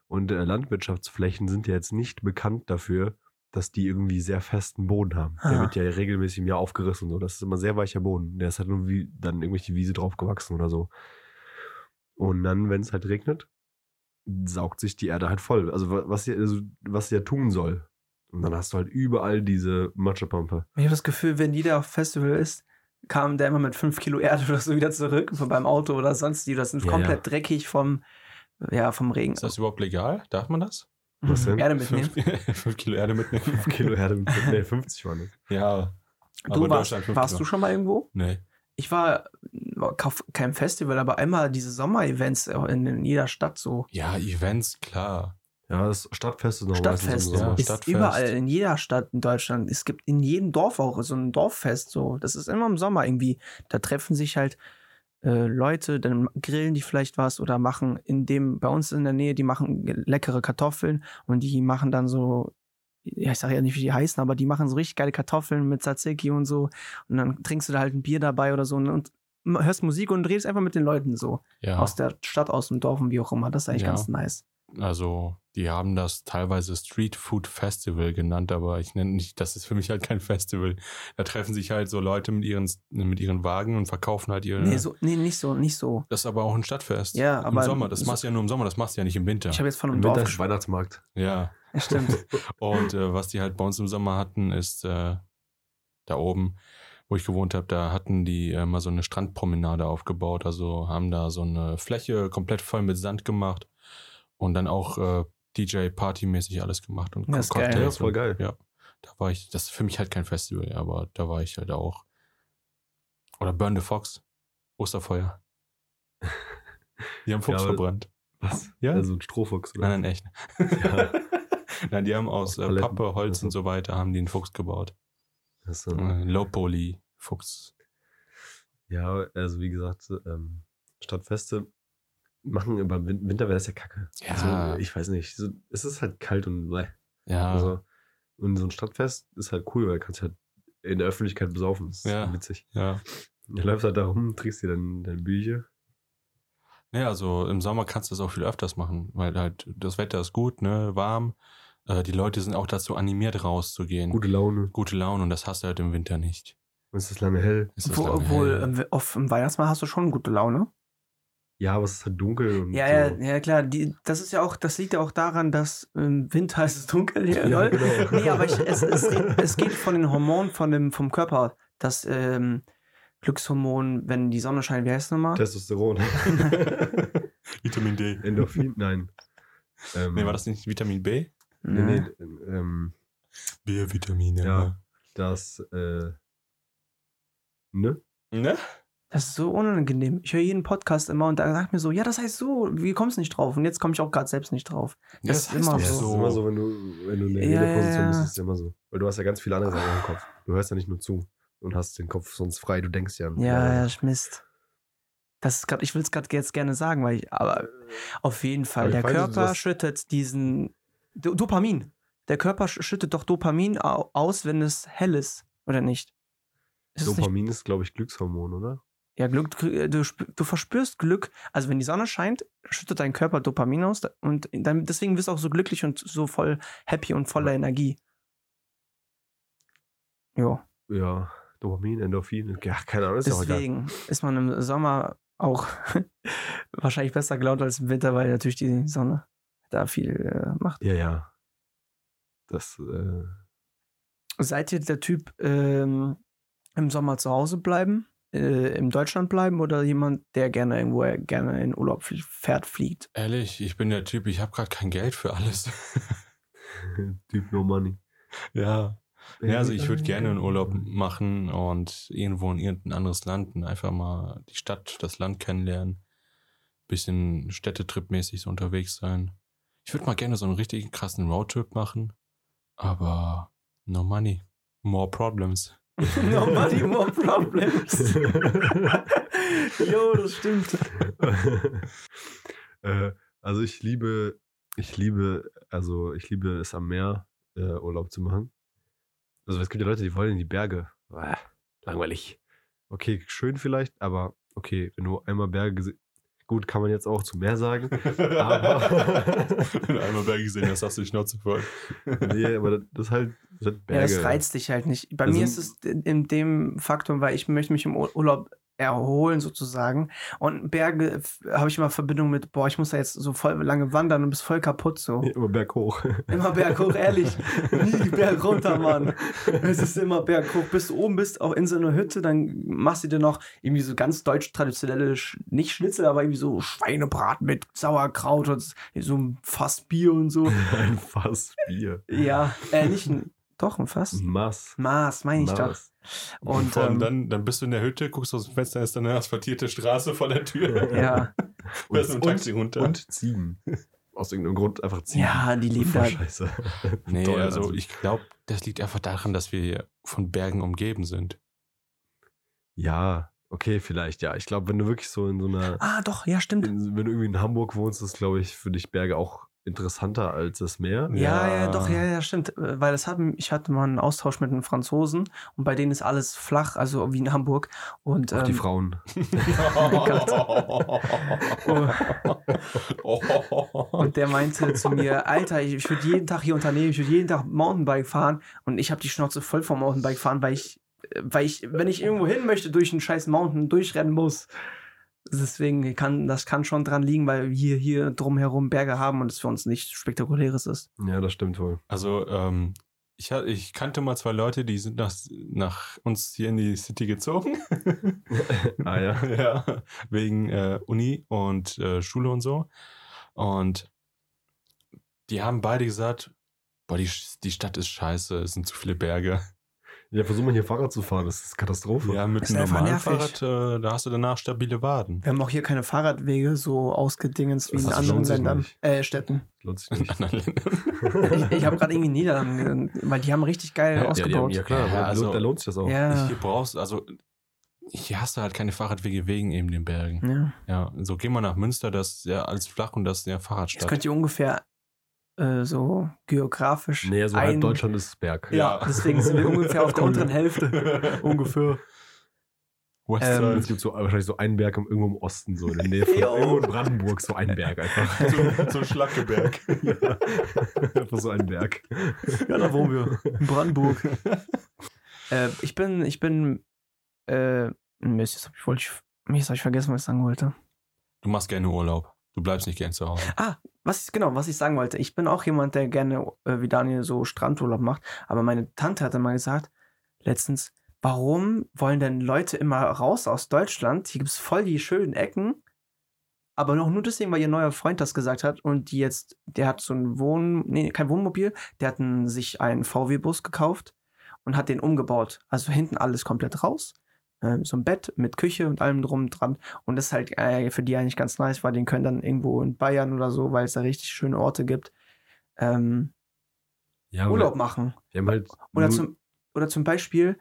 Und äh, Landwirtschaftsflächen sind ja jetzt nicht bekannt dafür, dass die irgendwie sehr festen Boden haben. Der Ah. wird ja regelmäßig im Jahr aufgerissen und so. Das ist immer sehr weicher Boden. Der ist halt nur wie dann irgendwelche Wiese drauf gewachsen oder so. Und dann, wenn es halt regnet, saugt sich die Erde halt voll. Also wa- was sie, also, was sie ja tun soll. Und dann hast du halt überall diese Matschepampe. Ich habe das Gefühl, wenn jeder auf Festival ist, kam der immer mit 5 Kilo Erde oder so wieder zurück beim Auto oder sonst die. Das sind Ja, komplett ja. dreckig vom, ja, vom Regen. Ist das überhaupt legal? Darf man das? Was denn? Erde mitnehmen. Fünf, fünf Kilo Erde mitnehmen. 5 Kilo Erde mit nee, 50 waren das. Ja. Du warst, warst du schon mal irgendwo? Nee. Ich war auf keinem Festival, aber einmal diese Sommer-Events in, in jeder Stadt so. Ja, Events, klar. Ja, das Stadtfest ist noch Stadtfest ja. ist Stadtfest. überall, in jeder Stadt in Deutschland. Es gibt in jedem Dorf auch so ein Dorffest. So. Das ist immer im Sommer irgendwie. Da treffen sich halt äh, Leute, dann grillen die vielleicht was oder machen in dem, bei uns in der Nähe, die machen leckere Kartoffeln und die machen dann so, ja, ich sage ja nicht, wie die heißen, aber die machen so richtig geile Kartoffeln mit Tzatziki und so. Und dann trinkst du da halt ein Bier dabei oder so und, und hörst Musik und redest einfach mit den Leuten so. Ja. Aus der Stadt, aus dem Dorf und wie auch immer. Das ist eigentlich Ja. ganz nice. Also, die haben das teilweise Street Food Festival genannt, aber ich nenne nicht, das ist für mich halt kein Festival. Da treffen sich halt so Leute mit ihren, mit ihren Wagen und verkaufen halt ihre. Nee, so, nee, nicht so, nicht so. Das ist aber auch ein Stadtfest. Ja, aber- Im Sommer. Das so- machst du ja nur im Sommer, das machst du ja nicht im Winter. Ich habe jetzt von einem Im Dorf Winter ist. Weihnachtsmarkt. ja. Ja, stimmt. Und äh, was die halt bei uns im Sommer hatten, ist äh, da oben, wo ich gewohnt habe, da hatten die äh, mal so eine Strandpromenade aufgebaut. Also haben da so eine Fläche komplett voll mit Sand gemacht und dann auch äh, DJ-Party-mäßig alles gemacht und Das ist geil. Ja, voll geil. Ja, da war ich, das ist für mich halt kein Festival, aber da war ich halt auch. Oder Burn the Fox, Osterfeuer. Die haben Fuchs Ja, verbrannt. Was? Ja. Also ein Strohfuchs, oder? Nein, nein, echt. Ja. nein, die haben aus Aus äh. Pappe, Holz und so weiter, haben die einen Fuchs gebaut. So, Äh, Low-Poly-Fuchs. ja, also wie gesagt, ähm, Stadtfeste machen über Win- Winter wäre das ja kacke. Ja. Also, ich weiß nicht. So, es ist halt kalt und bleh. Ja, Also, und so ein Stadtfest ist halt cool, weil du kannst halt in der Öffentlichkeit besaufen. Das ist Ja. witzig. ja. Du läufst halt da rum, trinkst dir dann deine Bücher. Ja, also im Sommer kannst du das auch viel öfters machen, weil halt das Wetter ist gut, ne, warm. Äh, die Leute sind auch dazu animiert, rauszugehen. Gute Laune. Gute Laune und das hast du halt im Winter nicht. Und es ist lange hell. Ist Wo, lange obwohl, hell. auf dem Weihnachtsmarkt hast du schon gute Laune. Ja, aber es ist halt dunkel und Ja, so. ja, ja, klar. Die, das ist ja auch, das liegt ja auch daran, dass im Winter ist es dunkel hier. Ja, lol. genau. Nee, aber ich, es, es, es geht von den Hormonen von dem, vom Körper. Das ähm, Glückshormon, wenn die Sonne scheint, wie heißt es nochmal? Testosteron. Vitamin D. Endorphin, nein. Ähm, Nee, war das nicht Vitamin B? Nee, nee, ähm, B-Vitamine. Ja. das, äh, ne? Ne? Das ist so unangenehm. Ich höre jeden Podcast immer und da sagt mir so, ja, das heißt so, wie kommst du nicht drauf? Und jetzt komme ich auch gerade selbst nicht drauf. Ja, Das ist immer so. es ist immer so, wenn du, wenn du in der Ja, Redeposition ja, bist, ja. ist es immer so. Weil du hast ja ganz viele andere Sachen im Kopf. Du hörst ja nicht nur zu und hast den Kopf sonst frei, du denkst ja. an Ja, ja, Sachen. Mist. Das ist grad, ich will es gerade jetzt gerne sagen, weil ich, aber auf jeden Fall, ich der Körper schüttet diesen Do- Dopamin. Der Körper sch- schüttet doch Dopamin au- aus, wenn es hell ist, oder nicht? Ist es nicht? Dopamin ist, glaube ich, Glückshormon, oder? Ja, Glück, du, sp- du verspürst Glück. Also wenn die Sonne scheint, schüttet dein Körper Dopamin aus und dann, deswegen bist du auch so glücklich und so voll happy und voller Energie. Jo, Ja, Dopamin, Endorphin, ja, keine Ahnung, ist deswegen ist man im Sommer auch wahrscheinlich besser gelaunt als im Winter, weil natürlich die Sonne da viel äh, macht. Ja, ja. Das, äh, Seid ihr der Typ ähm, im Sommer zu Hause bleiben, äh, in Deutschland bleiben oder jemand, der gerne irgendwo äh, gerne in Urlaub fährt, fliegt? Ehrlich, ich bin der Typ, ich habe gerade kein Geld für alles. Typ No Money. ja. Ja, also ich würde gerne einen Urlaub machen und irgendwo in irgendein anderes Land und einfach mal die Stadt, das Land kennenlernen. Bisschen Städtetrip-mäßig so unterwegs sein. Ich würde mal gerne so einen richtig krassen Roadtrip machen, aber no money, more problems. no money, more problems. jo, das stimmt. äh, also ich liebe, ich liebe, also ich liebe es am Meer äh, Urlaub zu machen. Also es gibt ja Leute, die wollen in die Berge. Langweilig. Okay, schön vielleicht, aber okay, wenn du einmal Berge gesehen, gut, kann man jetzt auch zu Meer sagen. Aber- Wenn du einmal Berge gesehen hast, hast du die Schnauze voll. nee, aber das ist halt, das sind Ja, Berge. das reizt dich halt nicht. Bei Also- mir ist es in, dem Faktor, weil ich möchte mich im Ur- Urlaub erholen sozusagen. Und Berge habe ich immer Verbindung mit, boah, ich muss da jetzt so voll lange wandern und bist voll kaputt so. Immer berghoch. Immer berghoch, ehrlich. Nie Berg runter, Mann. Es ist immer berghoch. Bis du oben bist, auch in so einer Hütte, dann machst du dir noch irgendwie so ganz deutsch traditionelle, nicht Schnitzel, aber irgendwie so Schweinebraten mit Sauerkraut und so ein Fass Bier und so. Ein Fass Bier. Ja, äh, nicht ein, doch ein Fass. Maß. Maß, meine ich doch. Maß. Und allem ähm, dann, dann bist du in der Hütte, guckst aus dem Fenster, ist dann eine asphaltierte Straße vor der Tür. ja, mit dem Taxi runter. Und Ziegen. Aus irgendeinem Grund einfach Ziegen. ja, die leben da. scheiße. Nee, Teuer, also ich glaube, das liegt einfach daran, dass wir hier von Bergen umgeben sind. Ja, okay, vielleicht, ja. Ich glaube, wenn du wirklich so in so einer, Ah, doch, ja, stimmt. in, wenn du irgendwie in Hamburg wohnst, ist, glaube ich, für dich Berge auch interessanter als das Meer. Ja, ja, Ja. doch, ja, ja, stimmt. Äh, Weil das haben, ich hatte mal einen Austausch mit einem Franzosen und bei denen ist alles flach, also wie in Hamburg. Und Auch die ähm, Frauen. Und der meinte zu mir, Alter, ich, ich würde jeden Tag hier unternehmen, ich würde jeden Tag Mountainbike fahren und ich habe die Schnauze voll vom Mountainbike fahren, weil ich, äh, weil ich, wenn ich irgendwo hin möchte, durch einen scheiß Mountain durchrennen muss. Deswegen kann, das kann schon dran liegen, weil wir hier drumherum Berge haben und es für uns nichts Spektakuläres ist. Ja, das stimmt wohl. Also, ähm, ich, ich kannte mal zwei Leute, die sind nach, nach uns hier in die City gezogen. Ah ja. ja, wegen äh, Uni und äh, Schule und so. Und die haben beide gesagt, boah, die, die Stadt ist scheiße, es sind zu viele Berge. Ja, versuch mal hier Fahrrad zu fahren, das ist Katastrophe. Ja, mit einem normalen nervig. Fahrrad, äh, da hast du danach stabile Waden. Wir haben auch hier keine Fahrradwege so ausgedingens wie Das in lohnt anderen Ländern, äh, Städten. Lohnt sich In nicht. Ich, ich habe gerade irgendwie Niederlanden, weil die haben richtig geil Ja, Ja, die haben, ausgebaut. ja klar, Ja, da, also- lohnt, da lohnt sich das auch. Ja, Hier brauchst also hier hast du halt keine Fahrradwege wegen eben den Bergen. ja. Ja, so geh mal nach Münster, das ist ja alles flach und das ist ja Fahrradstadt. könnt ihr ungefähr äh, so geografisch. Nee, so ein- halb Deutschland ist Berg. Ja, deswegen sind wir ungefähr auf der unteren Hälfte. Ungefähr. Westside. Es gibt so wahrscheinlich so einen Berg irgendwo im Osten, so in der Nähe von irgendwo in Brandenburg, so ein Berg einfach. so, so ein Schlackeberg. ja. Einfach so ein Berg. Ja, da wohnen wir. In Brandenburg. äh, ich bin, ich bin, äh, Mist, jetzt hab ich, wollte ich, Mist, hab ich vergessen, was ich sagen wollte. Du machst gerne Urlaub. Du bleibst nicht gern zu Hause. Ah, was, genau, was ich sagen wollte. Ich bin auch jemand, der gerne, äh, wie Daniel, so Strandurlaub macht. Aber meine Tante hatte mal gesagt, letztens, warum wollen denn Leute immer raus aus Deutschland? Hier gibt's voll die schönen Ecken. Aber noch nur deswegen, weil ihr neuer Freund das gesagt hat und die jetzt, der hat so ein Wohn, nee, kein Wohnmobil, der hat einen, sich einen VW-Bus gekauft und hat den umgebaut. Also hinten alles komplett raus. Ähm, so ein Bett mit Küche und allem drum und dran. Und das ist halt äh, für die eigentlich ganz nice, weil die können dann irgendwo in Bayern oder so, weil es da richtig schöne Orte gibt, ähm, Ja, Urlaub machen. Halt. Oder zum, oder zum Beispiel,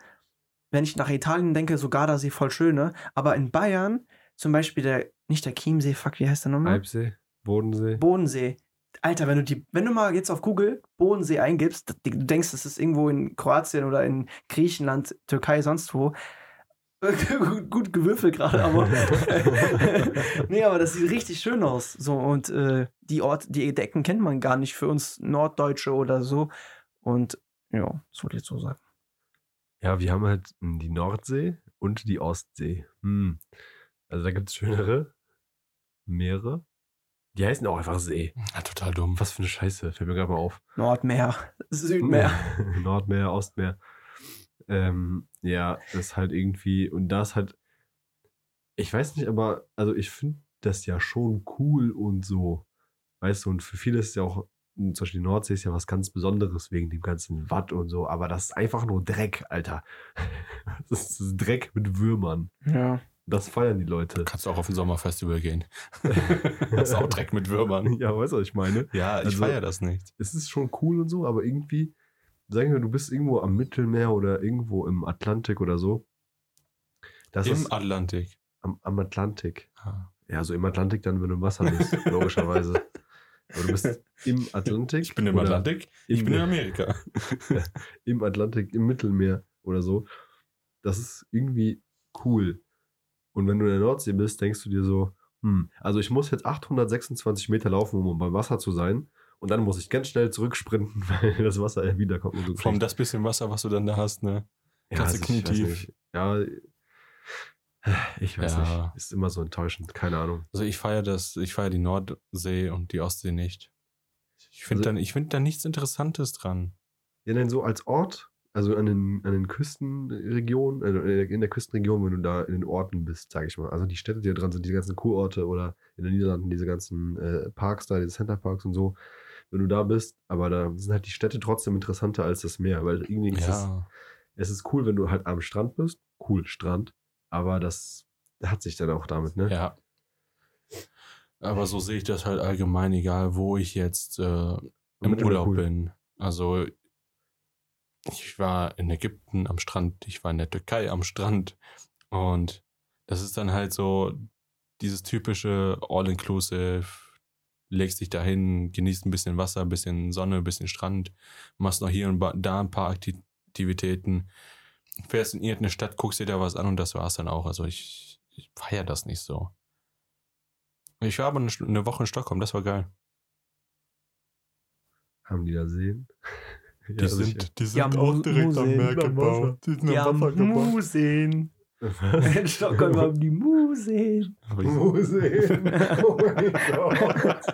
wenn ich nach Italien denke, so Gardasee voll schön, ne? Aber in Bayern, zum Beispiel der, nicht der Chiemsee, fuck, wie heißt der nochmal? Alpsee, Bodensee. Bodensee. Alter, wenn du die, wenn du mal jetzt auf Google Bodensee eingibst, du denkst, das ist irgendwo in Kroatien oder in Griechenland, Türkei, sonst wo. Gut, gut gewürfelt gerade, aber. nee, aber das sieht richtig schön aus. So, und äh, die Ort, die Decken kennt man gar nicht für uns Norddeutsche oder so. Und ja, das wollte ich jetzt so sagen. Ja, wir haben halt die Nordsee und die Ostsee. Hm. Also da gibt es schönere Meere. Die heißen auch einfach See. Ja, total dumm. Was für eine Scheiße, fällt mir gerade mal auf. Nordmeer, Südmeer. Nordmeer, Ostmeer. Ähm, ja, das ist halt irgendwie, und da ist halt, ich weiß nicht, aber, also ich finde das ja schon cool und so. Weißt du, und für viele ist es ja auch, zum Beispiel die Nordsee ist ja was ganz Besonderes wegen dem ganzen Watt und so, aber das ist einfach nur Dreck, Alter. Das ist Dreck mit Würmern. Ja. Das feiern die Leute. Kannst du auch auf ein Sommerfestival gehen. das ist auch Dreck mit Würmern. Ja, weißt du, was ich meine? Ja, ich Also- feiere das nicht. es ist schon cool und so, aber irgendwie, sagen wir, du bist irgendwo am Mittelmeer oder irgendwo im Atlantik oder so. Das Im ist Atlantik. am, am Atlantik. Ah. Ja, so im Atlantik dann, wenn du im Wasser bist, logischerweise. Aber du bist im Atlantik. Ich bin im Atlantik, ich bin in Amerika. Im Atlantik, im Mittelmeer oder so. Das ist irgendwie cool. Und wenn du in der Nordsee bist, denkst du dir so, hm, also ich muss jetzt 826 Meter laufen, um beim Wasser zu sein. Und dann muss ich ganz schnell zurücksprinten, weil das Wasser ja wiederkommt. So Vor allem das bisschen Wasser, was du dann da hast, ne? Ja, Ganze also ich Knie weiß tief. nicht. Ja, ich weiß Ja. nicht. Ist immer so enttäuschend. Keine Ahnung. Also ich feiere das, ich feiere die Nordsee und die Ostsee nicht. Ich finde Also- da, ich find da nichts Interessantes dran. Ja, denn so als Ort, also an den, an den Küstenregionen, also in der Küstenregion, wenn du da in den Orten bist, sag ich mal. Also die Städte, die da dran sind, diese ganzen Kurorte oder in den Niederlanden diese ganzen äh, Parks da, diese Centerparks und so. Wenn du da bist, aber da sind halt die Städte trotzdem interessanter als das Meer, weil irgendwie ist es, Ja, es ist cool, wenn du halt am Strand bist. Cool, Strand. Aber das hat sich dann auch damit, ne? ja. Aber so sehe ich das halt allgemein, egal wo ich jetzt äh, im Urlaub cool. bin. Also ich war in Ägypten am Strand, ich war in der Türkei am Strand und das ist dann halt so dieses typische All-Inclusive, legst dich dahin, genießt ein bisschen Wasser, ein bisschen Sonne, ein bisschen Strand, machst noch hier und da ein paar Akti- Aktivitäten, fährst in irgendeine Stadt, guckst dir da was an und das war's dann auch. Also ich, ich feiere das nicht so. Ich war aber eine, Woche in Stockholm, das war geil. Haben die da Seen? Die Ja, sicher. sind, die Ja, sind auch Mu- direkt am Museen Meer am gebaut. Die sind Ja, am Wasser gebaut. Museen. In Stockholm haben die Museen. Museen. Oh mein Gott.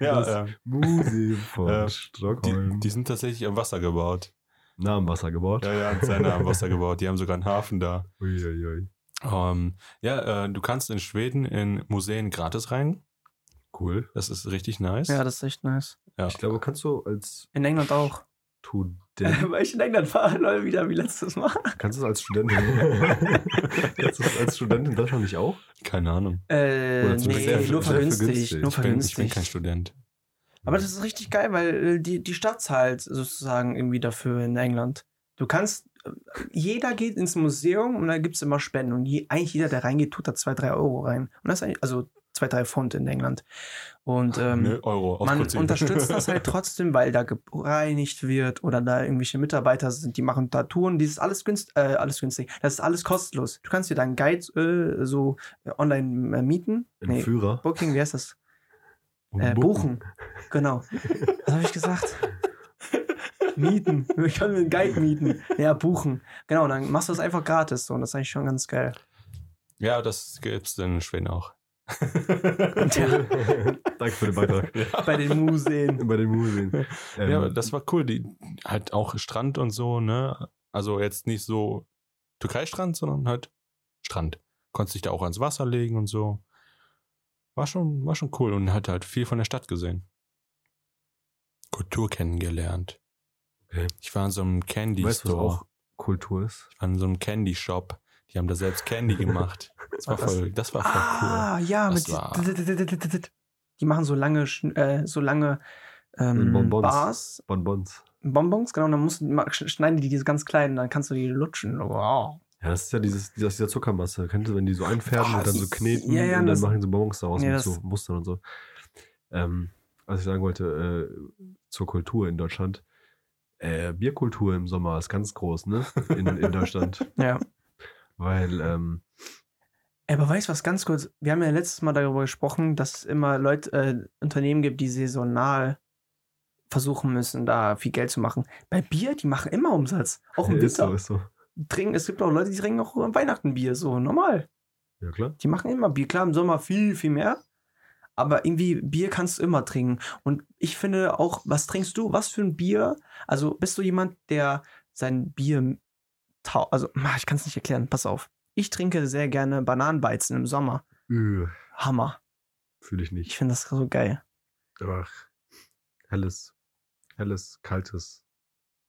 ja, Das äh, Museum von Äh, die, Stockholm. die sind tatsächlich am Wasser gebaut. nah am Wasser gebaut. Ja, ja, sehr nah am Wasser gebaut. Die haben sogar einen Hafen da. Uiuiui. Ähm, ja, äh, du kannst in Schweden in Museen gratis rein. Cool. Das ist richtig nice. Ja, das ist echt nice. Ja. Ich glaube, kannst du als In England auch. Student, Weil ich in England war, Leute, wieder wie letztes Mal. kannst du es als Studentin, kannst du es als Student in Deutschland nicht auch? Keine Ahnung. Äh, nee, sehr- nur vergünstigt. vergünstigt. Nur Ich bin, ich bin vergünstigt. kein Student. Aber das ist richtig geil, weil äh, die, die Stadt zahlt sozusagen irgendwie dafür in England. Du kannst, äh, jeder geht ins Museum und da gibt es immer Spenden. Und je, eigentlich jeder, der reingeht, tut da zwei, drei Euro rein. Und das ist eigentlich, also zwei, drei Pfund in England. Und ähm, Nö, Euro. man unterstützt das halt trotzdem, weil da gereinigt wird oder da irgendwelche Mitarbeiter sind, die machen da Touren. Dieses alles günst, äh, alles günstig. Das ist alles kostenlos. Du kannst dir deinen Guide äh, so äh, online äh, mieten. Ein Führer? Booking, wie heißt das? Äh, buchen. Genau. Was habe ich gesagt? mieten. Ich kann mir einen Guide mieten. Ja, buchen. Genau, dann machst du das einfach gratis. So, und das ist eigentlich schon ganz geil. Ja, das gibt's in Schweden auch. Ja, Danke für den Beitrag. bei den Museen. Bei den Museen. Ähm, Ja, aber das war cool. Die, halt auch Strand und so, ne? Also jetzt nicht so Türkei-Strand, sondern halt Strand. Konntest dich da auch ans Wasser legen und so. War schon, war schon cool und hat halt viel von der Stadt gesehen. Kultur kennengelernt. Okay. Ich war in so einem Candy weißt du, was Store. auch Kultur ist? Ich war in so einem Candy Shop. Die haben da selbst Candy gemacht. Das war voll, das war voll Ah, ja, Das mit die, die machen so lange, Schn- äh, so lange ähm, Bonbons. Bars, Bonbons. Bonbons, genau, und dann musst, schneiden die diese ganz klein, dann kannst du die lutschen. Wow. Ja, das ist ja dieses, dieser, dieser Zuckermasse. Kennst du, wenn die so einfärben Ah, und dann das so ist- kneten ja, ja, und dann das- machen sie Bonbons daraus Ja, mit das- so Mustern und so. Ähm, was ich sagen wollte, äh, zur Kultur in Deutschland. Äh, Bierkultur im Sommer ist ganz groß, ne? In, in Deutschland. Ja. Weil, ähm, Aber weißt du was, ganz kurz, wir haben ja letztes Mal darüber gesprochen, dass es immer Leute, äh, Unternehmen gibt, die saisonal versuchen müssen, da viel Geld zu machen. Bei Bier, die machen immer Umsatz. Auch im ist Winter. so, ist so. Trinken, es gibt auch Leute, die trinken auch Weihnachten Bier, so normal. Ja, klar. Die machen immer Bier. Klar, im Sommer viel, viel mehr. Aber irgendwie Bier kannst du immer trinken. Und ich finde auch, was trinkst du? Was für ein Bier? Also bist du jemand, der sein Bier Also, ah, ich kann es nicht erklären. Pass auf. Ich trinke sehr gerne Bananenweizen im Sommer. Äh, Hammer. Fühle ich Ich nicht. finde das so geil. Ach, helles, helles, kaltes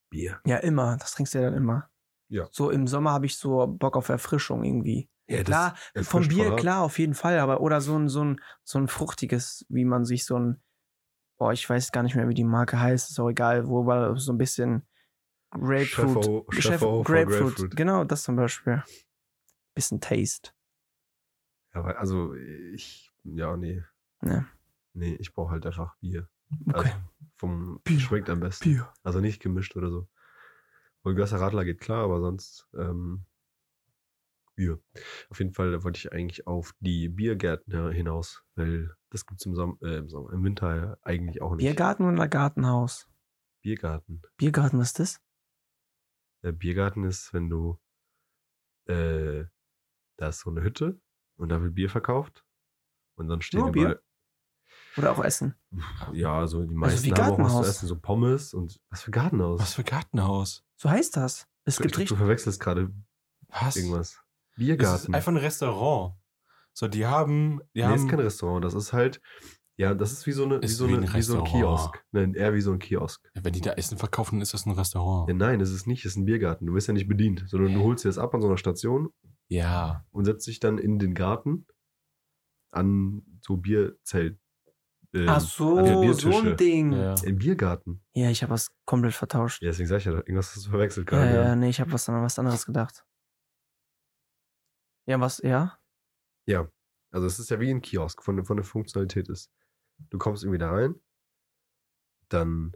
Bier. Ja, immer. Das trinkst du ja dann immer. Ja. So im Sommer habe ich so Bock auf Erfrischung irgendwie. Ja, das klar, vom Bier, klar, auf jeden Fall. Aber oder so ein, so ein, so ein fruchtiges, wie man sich so ein, boah, ich weiß gar nicht mehr, wie die Marke heißt, ist auch egal, wo aber so ein bisschen Grapefruit. Chefo- Chef- Chefo Grapefruit. Grapefruit. Genau, das zum Beispiel. Bisschen Taste. Ja, weil, also ich, ja, nee. Ja. Nee, ich brauche halt einfach Bier. Okay. Also vom Bier. schmeckt am besten. Bier. Also nicht gemischt oder so. Und Gösser Radler geht klar, aber sonst ähm, Bier. Auf jeden Fall wollte ich eigentlich auf die Biergärten hinaus, weil das gibt's im Sommer, äh, im Sommer, im Winter eigentlich auch nicht. Biergarten oder Gartenhaus? Biergarten. Biergarten, was ist das? Der Biergarten ist, wenn du äh, da ist so eine Hütte und da wird Bier verkauft und dann stehen Nur Bier? überall Oder auch Essen? Ja, so die Also meisten wie haben auch was zu essen, so Pommes und was für Gartenhaus. Was für Gartenhaus? So heißt das. Es ich gibt glaub, du verwechselst gerade Was? irgendwas. Das ist Biergarten. einfach ein Restaurant. So, die haben. Die nee, haben ist kein Restaurant, das ist halt, ja, das ist wie so, eine, wie so, wie eine, ein wie so ein. Kiosk. Nein, eher wie so ein Kiosk. wenn die da Essen verkaufen, ist das ein Restaurant. Ja, nein, es ist nicht, es ist ein Biergarten. Du wirst ja nicht bedient, sondern du holst dir das ab an so einer Station Ja. und setzt dich dann in den Garten an so Bierzelt. ähm, Ach so, so ein Ding. Ja, ja. Im Biergarten. ich habe was komplett vertauscht. Ja, deswegen sag ich ja, irgendwas hast du verwechselt Ja, gerade. ja, nee, ich habe was, an- was anderes gedacht. Ja, was, ja? Ja, also es ist ja wie ein Kiosk von, von der Funktionalität ist. Du kommst irgendwie da rein, dann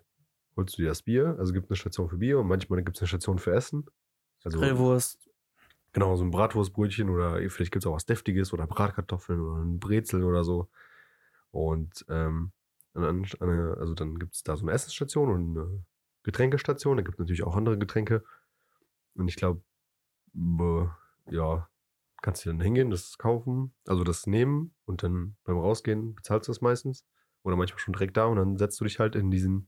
holst du dir das Bier, also gibt eine Station für Bier und manchmal gibt es eine Station für Essen. Also Grillwurst. Genau, so ein Bratwurstbrötchen oder vielleicht gibt es auch was Deftiges oder Bratkartoffeln oder ein Brezel oder so. Und ähm, also dann gibt es da so eine Essensstation und eine Getränkestation. Da gibt es natürlich auch andere Getränke. Und ich glaube, ja, kannst du dann hingehen, das kaufen, also das nehmen und dann beim Rausgehen bezahlst du das meistens. Oder manchmal schon direkt da und dann setzt du dich halt in diesen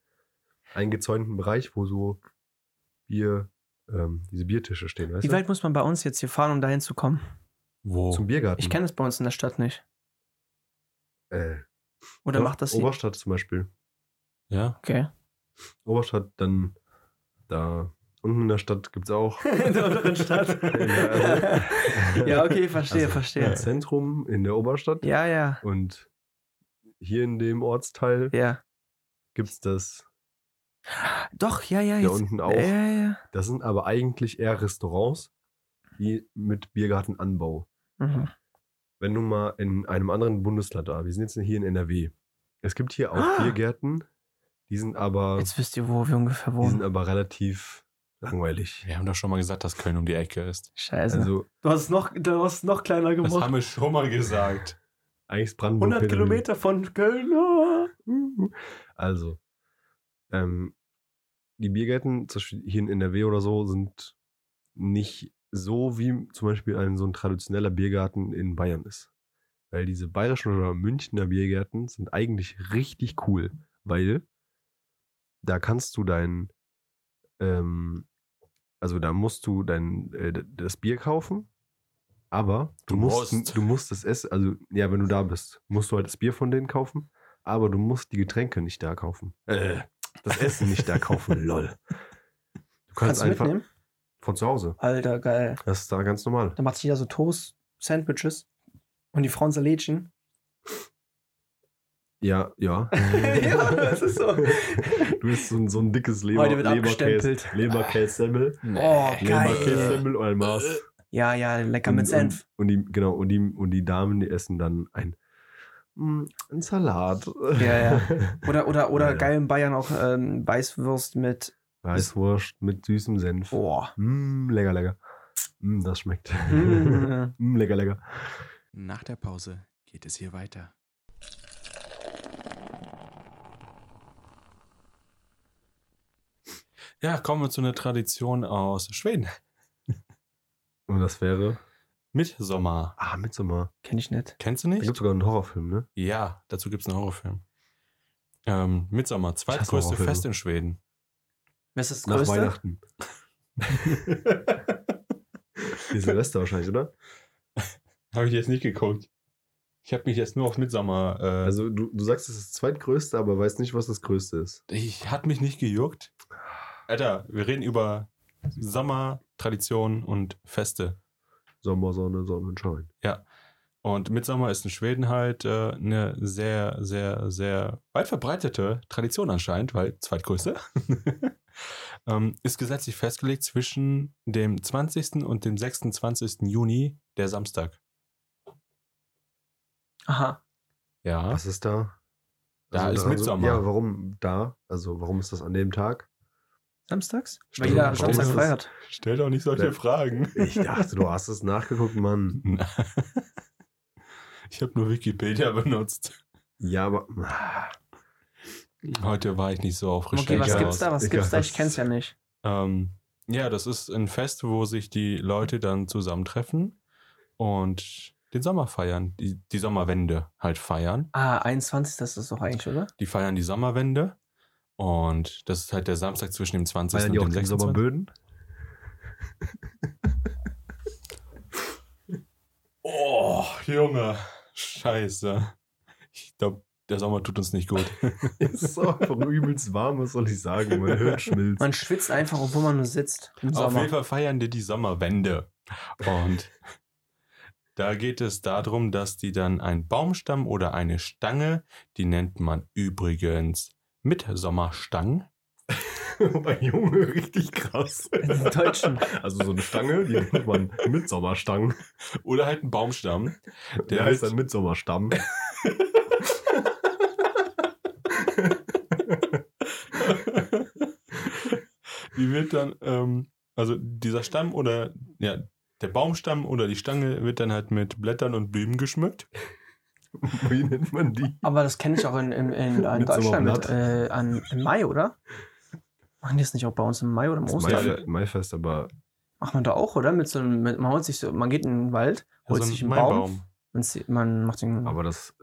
eingezäunten Bereich, wo so Bier, ähm, diese Biertische stehen, weißt Wie du? weit muss man bei uns jetzt hier fahren, um dahin zu kommen? Wo? Zum Biergarten. Ich kenne es bei uns in der Stadt nicht. äh, Oder doch, macht das hier? Oberstadt zum Beispiel. ja. Okay. Oberstadt, dann da unten in der Stadt gibt es auch. in der unteren Stadt. Ja, also- ja, okay, verstehe, Also, verstehe. Im Zentrum in der Oberstadt. Ja, ja, Und hier in dem Ortsteil ja. gibt es das. Doch, ja, ja. Da Jetzt, unten auch. Ja, ja. Das sind aber eigentlich eher Restaurants, die mit Biergartenanbau. Mhm. Wenn du mal in einem anderen Bundesland da, wir sind jetzt hier in NRW. Es gibt hier auch Ah. Biergärten, die sind aber, Jetzt wisst ihr, wo wir ungefähr die sind wohnen. aber relativ langweilig. Wir haben doch schon mal gesagt, dass Köln um die Ecke ist. Scheiße. Also du hast es noch, du hast es noch kleiner Das gemacht. haben wir schon mal gesagt. eigentlich ist Brandenburg 100 NRW. Kilometer von Köln. ah. Also, ähm, die Biergärten, zum Beispiel hier in NRW oder so, sind nicht so wie zum Beispiel ein so ein traditioneller Biergarten in Bayern ist. Weil diese bayerischen oder Münchner Biergärten sind eigentlich richtig cool, weil da kannst du dein, ähm, also da musst du dein, äh, das Bier kaufen, aber du, Du musst, musst. du musst das Essen, also ja, wenn du da bist, musst du halt das Bier von denen kaufen, aber du musst die Getränke nicht da kaufen. Äh, das Essen nicht da kaufen, lol. Du kannst, Kannst einfach mitnehmen? von zu Hause. Alter, geil. Das ist da ganz normal. Da macht sich jeder so Toast-Sandwiches. Und die Frauen Salätchen. Ja, ja. ja, das ist so. Du bist so ein, so ein dickes Leber, Heute wird Leberkäse. Leberkäse-Semmel. Oh, geil. Leberkäse-Semmel und ein Maß. Ja, ja, lecker Und- mit Senf. Und, und die, genau, und die, und die Damen, die essen dann ein, ein Salat. Ja, ja. Oder, oder, oder Ja, ja. geil in Bayern auch ähm, Weißwurst mit Weißwurst mit süßem Senf. Boah. Mm, lecker, lecker. Mm, das schmeckt. Mm. mm, lecker, lecker. Nach der Pause geht es hier weiter. Ja, kommen wir zu einer Tradition aus Schweden. Und das wäre. Mitsommer. Ah, Midsommar. Kenn ich nicht. Kennst du Da nicht? gibt es sogar einen Horrorfilm, ne? Ja, dazu gibt es einen Horrorfilm. Ähm, Mitsommer, zweitgrößte. Fest in Schweden. Was ist das Nach Größte? Weihnachten. Die Silvester wahrscheinlich, oder? Habe ich jetzt nicht geguckt. Ich habe mich jetzt nur auf Mitsommer. Äh, Also, du, du sagst, es ist das zweitgrößte, aber weißt nicht, was das größte ist. ich hat mich nicht gejuckt. Alter, wir reden über Sommer, Tradition und Feste. Sommer, Sonne, Sonnenschein. Und Mitsommer ist in Schweden halt äh, eine sehr, sehr, sehr weit verbreitete Tradition anscheinend, weil zweitgrößte. ähm, ist gesetzlich festgelegt zwischen dem 20. und dem 26. Juni, der Samstag. Aha. Ja. Was ist da? Da ist daran- Midsommar. Ja, warum da? Also, warum ist das an dem Tag? Samstags? Stimmt. Weil jeder Warum Samstag das- feiert. Stell doch nicht solche Ja. Fragen. Ich dachte, du hast es nachgeguckt, Mann. Ich habe nur Wikipedia benutzt. Ja, aber. Heute war ich nicht so auf Recherche Okay, was gibt's da? Was Egal, gibt's da? Ich kenn's ja nicht. Ähm, ja, das ist ein Fest, wo sich die Leute dann zusammentreffen und den Sommer feiern, die, die Sommerwende halt feiern. Ah, 21. Das ist doch eigentlich, oder? Die feiern die Sommerwende und das ist halt der Samstag zwischen dem 20. Feiern die und auch dem den 26. Sommerböden? Oh, Junge, scheiße. Ich glaube, der Sommer tut uns nicht gut. ist so einfach übelst warm, was soll ich sagen? Mein Hirn schmilzt. Man schwitzt einfach, obwohl man nur sitzt. Im Auf jeden Fall feiern die die Sommerwende. Und da geht es darum, dass die dann einen Baumstamm oder eine Stange, die nennt man übrigens Mitsommerstang. mein Junge, richtig krass. Die Deutschen. Also so eine Stange, die nennt man Mitsommerstangen. Oder halt einen Baumstamm. Der Der heißt dann Mitsommerstamm. Die wird dann, ähm, also dieser Stamm oder ja, der Baumstamm oder die Stange wird dann halt mit Blättern und Blumen geschmückt. Wie nennt man die? Aber das kenne ich auch in, in, in, in Deutschland mit, äh, an, im Mai, oder? Machen die das nicht auch bei uns im Mai oder im Ostern? Mai, Maifest, aber Macht man da auch, oder? Mit so einem, mit, man holt sich so, man geht in den Wald, holt Also sich einen Baum, Maibaum. man, zieht- man macht den. Aber das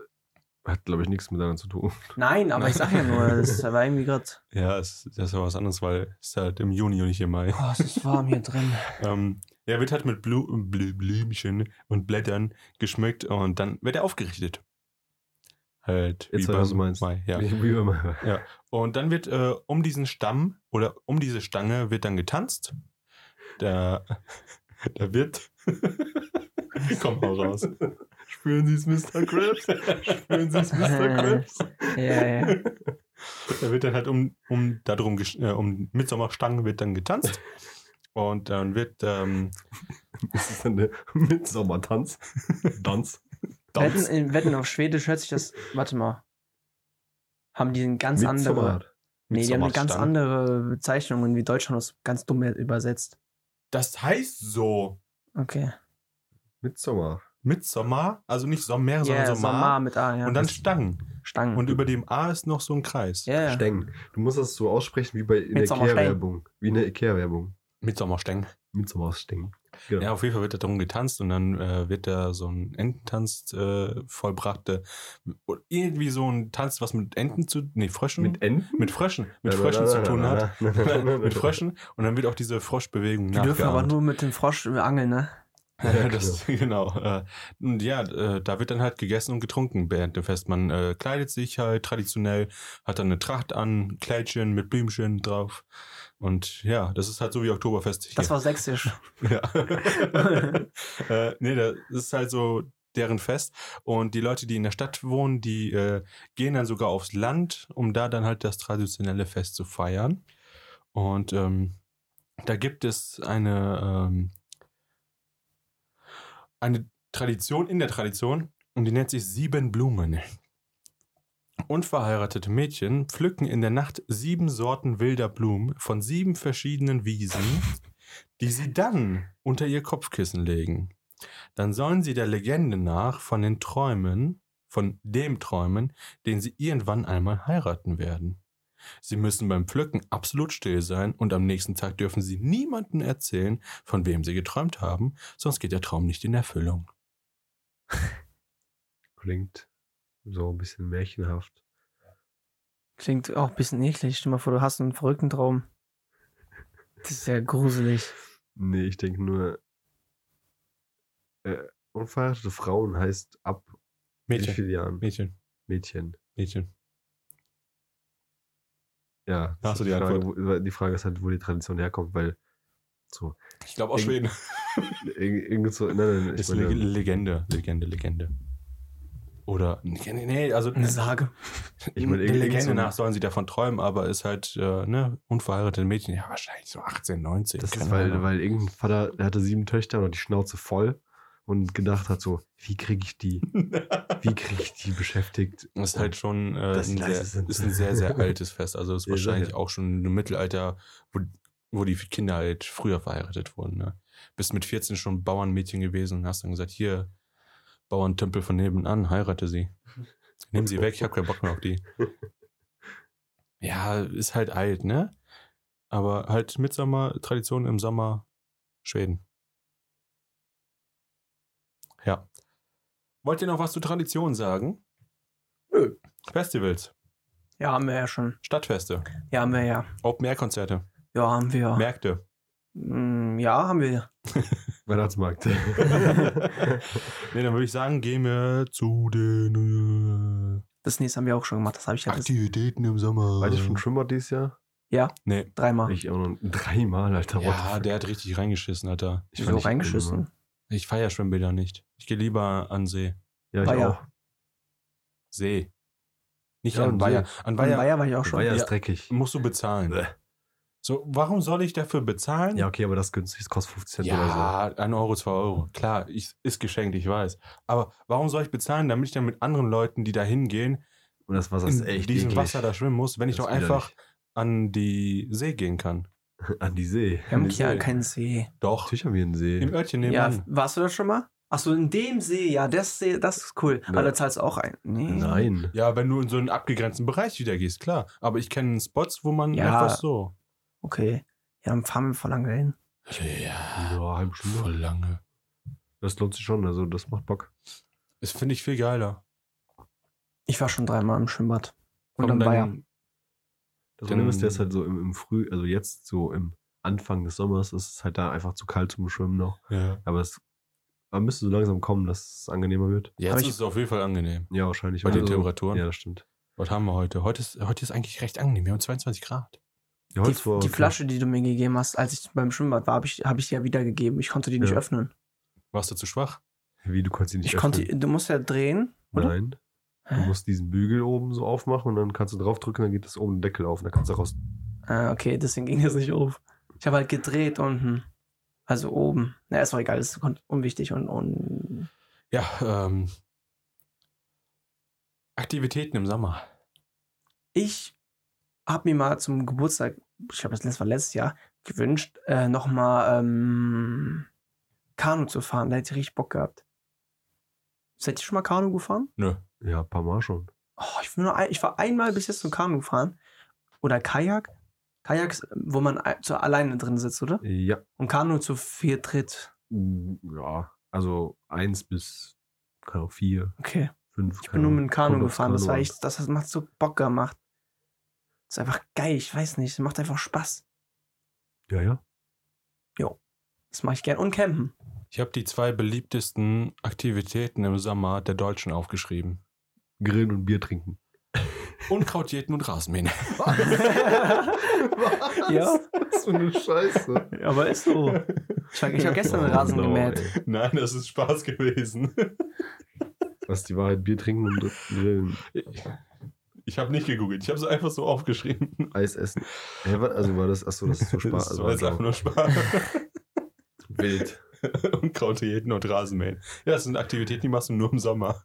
hat, glaube ich, nichts miteinander zu tun. Nein, aber ich sag ja nur, das war irgendwie gerade. Ja, es, das ist ja was anderes, weil es ist halt im Juni und nicht im Mai. Oh, es ist warm hier drin. Ähm, er wird halt mit Blu Blü Blümchen und Blättern geschmückt und dann wird er aufgerichtet. Halt, Jetzt wie was du meinst. Mai, ja. Wie, wie immer. Und dann wird äh, um diesen Stamm oder um diese Stange wird dann getanzt. Da, da wird. Komm mal raus. Spüren Sie es, Mr. Krabs? Spüren Sie es, Mr. Krabs? Ja, ja. Da wird dann halt um, um darum, äh, um Mitsommerstangen wird dann getanzt. Und dann wird, ähm, Das ist eine Mitsommertanz. Tanz. Wetten, Tanz. in, Wetten auf Schwedisch hört sich das. Warte mal. Haben die eine ganz andere. Nee, die haben eine ganz andere Bezeichnung, wie Deutschland das ganz dumm übersetzt. Das heißt so. Okay. Midsommar. Mitsommer, also nicht Sommer, sondern Sommer Sommer. mit A, ja. Und dann Stangen. Stangen. Und über dem A ist noch so ein Kreis. ja, ja. Steng. Du musst das so aussprechen wie bei in der. Ikea-Werbung. Wie in der Ikea-Werbung. Mitsommerstängen. Midsommersteng. Genau. Ja, auf jeden Fall wird da drum getanzt und dann äh, wird da so ein Ententanz äh, vollbracht. Äh, und irgendwie so ein Tanz, was mit Enten zu. Nee, Fröschen. Mit Enten? mit Fröschen. Mit Na, na, Fröschen na, zu na, tun na, hat. mit. Fröschen. Und dann wird auch diese Froschbewegung Die dürfen aber nur mit dem Frosch angeln, ne? Ja, das, genau. Äh, und ja, äh, da wird dann halt gegessen und getrunken während dem Fest. Man äh, kleidet sich halt traditionell, hat dann eine Tracht an, Kleidchen mit Blümchen drauf. Und ja, das ist halt so wie Oktoberfest. Hier. Das war sächsisch. Ja. äh, nee, das ist halt so deren Fest. Und die Leute, die in der Stadt wohnen, die äh, gehen dann sogar aufs Land, um da dann halt das traditionelle Fest zu feiern. Und ähm, da gibt es eine, ähm, eine Tradition in der Tradition und die nennt sich Sieben Blumen. Unverheiratete Mädchen pflücken in der Nacht sieben Sorten wilder Blumen von sieben verschiedenen Wiesen, die sie dann unter ihr Kopfkissen legen. Dann sollen sie der Legende nach von den Träumen, von dem träumen, den sie irgendwann einmal heiraten werden. Sie müssen beim Pflücken absolut still sein und am nächsten Tag dürfen sie niemandem erzählen, von wem sie geträumt haben, sonst geht der Traum nicht in Erfüllung. Klingt so ein bisschen märchenhaft. Klingt auch ein bisschen eklig. Stell dir mal vor, du hast einen verrückten Traum. Das ist ja gruselig. Nee, ich denke nur, äh, unverheiratete Frauen heißt ab wie Mädchen, vielen Jahren? Mädchen, Mädchen. Mädchen. Ja, Da hast du die Frage, Antwort. wo, die Frage ist halt, wo die Tradition herkommt, weil so, Ich glaube auch Irgend- Schweden. irg- irgend so, nein, nein, ich Ist meine, Leg Legende, Legende, Legende. Oder, nee, nee, also Eine Sage. Ich meine, der irgend- Legende nach sollen sie davon träumen, aber ist halt, äh, ne, unverheiratete Mädchen, ja, wahrscheinlich so 18, 19. das ist, weil, Ahnung. weil irgendein Vater, der hatte sieben Töchter und die Schnauze voll und gedacht hat so, wie kriege ich die, wie kriege ich die beschäftigt? Das ist halt schon äh, ein, sehr, sind. ist ein sehr, sehr altes Fest. Also ist Ja, wahrscheinlich ja. auch schon im Mittelalter, wo, wo die Kinder halt früher verheiratet wurden. Ne? Bist mit 14 schon Bauernmädchen gewesen und hast dann gesagt, hier, Bauerntempel von nebenan, heirate sie. Nimm sie weg, ich habe keinen Bock mehr auf die. Ja, ist halt alt, ne? Aber halt Mitsommer-Tradition im Sommer Schweden. Ja. Wollt ihr noch was zu Tradition sagen? Nö. Festivals, Ja, haben wir ja schon. Stadtfeste, Ja, haben wir ja. Open-Air-Konzerte, Ja, haben wir. Märkte. Mm, Ja, haben wir. Weihnachtsmarkt. Nee, dann würde ich sagen, gehen wir zu den Das nächste haben wir auch schon gemacht. Das habe ich äh, ja Aktivitäten im Sommer. War ich schon Schwimmbad dieses Jahr? Nee. dreimal. Ich auch noch dreimal, Alter. Ja, fuck? der hat richtig reingeschissen, Alter. Ich Wieso reingeschissen? immer- Ich feiere Schwimmbäder nicht. Ich gehe lieber an See. Ja, ich Weiher. auch. See. Nicht Ja, an Weiher. An Weiher war ich auch schon. Weiher Ja. ist dreckig. musst du bezahlen. Bäh. So, warum soll ich dafür bezahlen? Ja, okay, aber das ist günstig. Das kostet 50 Cent oder Ja, ein Euro, zwei Euro. Klar, ich, ist geschenkt, ich weiß. Aber warum soll ich bezahlen, damit ich dann mit anderen Leuten, die da hingehen, so. Und das Wasser in ist echt diesem eklig. Wasser da schwimmen muss, wenn ich Das doch ist einfach an die See gehen kann? An die See. Wir haben ja See. keinen See. Doch. Natürlich haben wir einen See. Im Örtchen Ja, nebenan. warst du da schon mal? Achso, in dem See, ja, das See, das ist cool. Ja. Aber da zahlst du auch ein. Nee. Nein. Ja, wenn du in so einen abgegrenzten Bereich wieder gehst, klar. Aber ich kenne Spots, wo man Ja. einfach so. Okay. Ja, dann fahren wir voll lange hin. Ja, Ja, halbe Stunde. voll lange. Das lohnt sich schon. Also, das macht Bock. Das finde ich viel geiler. Ich war schon dreimal im Schwimmbad. Und Warum dann dann- Das Dann- Problem ist, der ist halt so im, im Früh, also jetzt so im Anfang des Sommers ist es halt da einfach zu kalt zum Schwimmen noch. Ja. Aber es man müsste so langsam kommen, dass es angenehmer wird. Jetzt Aber ist ich- es auf jeden Fall angenehm. Ja, wahrscheinlich. Bei weil den Temperaturen. Ja, das stimmt. Was haben wir heute? Heute ist, heute ist eigentlich recht angenehm. Wir haben 22 Grad. Die, Holz war die okay. Flasche, die du mir gegeben hast, als ich beim Schwimmbad war, habe ich, hab ich dir ja wiedergegeben. Ich konnte die nicht Ja. öffnen. Warst du zu schwach? Wie, du konntest sie nicht Ich konnte, öffnen? du musst ja drehen, oder? Nein. Du musst diesen Bügel oben so aufmachen und dann kannst du draufdrücken, dann geht das oben der Deckel auf und dann kannst du raus. Ah, okay, deswegen ging das nicht auf. Ich habe halt gedreht unten. Also oben. Na, ist auch egal, das ist unwichtig und, und Ja, ähm. Aktivitäten im Sommer. ich habe mir mal zum Geburtstag, ich glaube, das letzte war letztes Jahr, gewünscht, äh, nochmal ähm, Kanu zu fahren. Da hätte ich richtig Bock gehabt. Seid ihr schon mal Kanu gefahren? Nö. Ja, ein paar Mal schon. Oh, ich, ein, ich war einmal bis jetzt zum Kanu fahren. Oder Kajak. Kajaks, wo man so alleine drin sitzt, oder? Ja. Und Kanu zu vier tritt. Mm, Ja, also eins bis vier, Okay. fünf. Ich bin nur mit dem Kanu gefahren. Das Kanu war an. echt, das hat- macht so Bock gemacht. Ist einfach geil, ich weiß nicht. Es macht einfach Spaß. Ja, ja. Das mache ich gern. Und campen. Ich habe die zwei beliebtesten Aktivitäten im Sommer der Deutschen aufgeschrieben. Grillen und Bier trinken. Unkrautjäten und Rasenmähen. Ja. Was für eine Scheiße. Aber ist so. Ich habe gestern den Rasen Oh, no, gemäht. ey. Nein, das ist Spaß gewesen. Was ist die Wahrheit? Bier trinken und grillen. Ich habe nicht gegoogelt, ich habe es einfach so aufgeschrieben. Eis essen. Hä, was? Also war das, achso, das ist so Spaß. Das Also, war jetzt einfach nur Spaß. wild. Unkrautjäten und Rasenmähen. Ja, das sind Aktivitäten, die machst du nur im Sommer.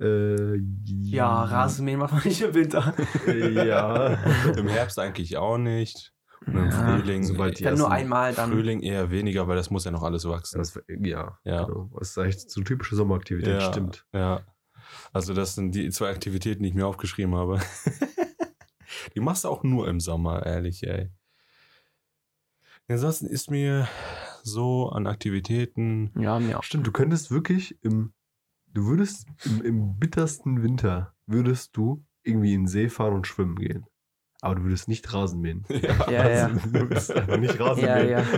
Äh, Ja, Rasenmähen macht man nicht im Winter. Ja. Im Herbst eigentlich auch nicht. Und im Ja. Frühling, Sobald die Dann nur ersten- einmal dann. Frühling eher weniger, weil das muss ja noch alles wachsen. Das, ja, Ja. Genau. Das ist echt so typische Sommeraktivität, Ja. stimmt. Ja. Also das sind die zwei Aktivitäten, die ich mir aufgeschrieben habe. die machst du auch nur im Sommer, ehrlich, ey. Ansonsten ist mir so an Aktivitäten. Ja, mir auch. Stimmt, du könntest wirklich im, du würdest im, im bittersten Winter, würdest du irgendwie in den See fahren und schwimmen gehen. Aber du würdest nicht Rasen mähen. Ja. Ja, ja. Also, du würdest einfach nicht Rasen Ja, mähen. ja.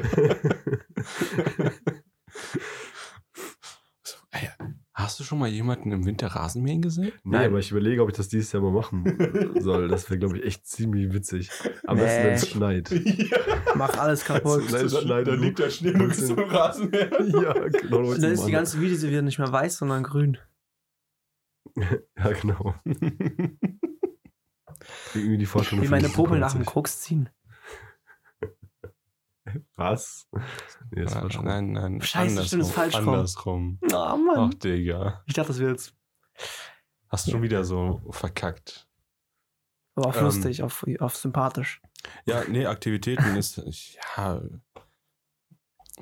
Ey, hast du schon mal jemanden im Winter Rasenmähen gesehen? Nee, Nein. aber ich überlege, ob ich das dieses Jahr mal machen soll. Das wäre, glaube ich, echt ziemlich witzig. Am besten, Nee. wenn es schneit. Mach alles kaputt. Nein, schneit und du- Schnee und du bist im Rasenmähen. ja, genau. Dann ist die ganze Wiese wieder nicht mehr weiß, sondern grün. Ja, genau. Irgendwie die Vorstellung Wie meine Popel nach dem. Koks ziehen. Was? Nee, das war schon. nein, nein. Scheiße, stimmt, ist falsch rum. Andersrum. Oh Ach, Mann. Digga. Ich dachte, das wäre jetzt Hast du schon wieder so verkackt. aber auf Ähm. lustig, auf, auf sympathisch. Ja, nee, Aktivitäten ist, ja,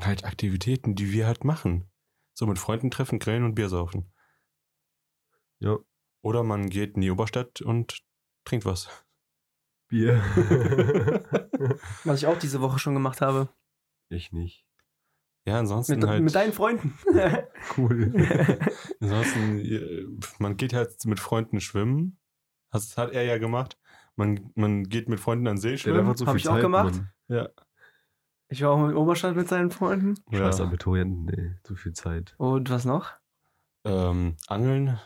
halt Aktivitäten, die wir halt machen. So mit Freunden treffen, grillen und Bier saufen. Ja, Oder man geht in die Oberstadt und trinkt was. Bier. Was ich auch diese Woche schon gemacht habe. ich nicht. Ja, ansonsten Mit, halt. mit deinen Freunden. Cool. ansonsten, äh, man geht halt mit Freunden schwimmen. Das hat er ja gemacht. Man, man geht mit Freunden an See schwimmen. einfach so Hab viel ich auch Zeit, gemacht. Mann. Ja. Ich war auch in Oberstadt mit seinen Freunden. Scheiß ja. Abiturienten, nee, zu viel Zeit. Und was noch? Ähm, Angeln.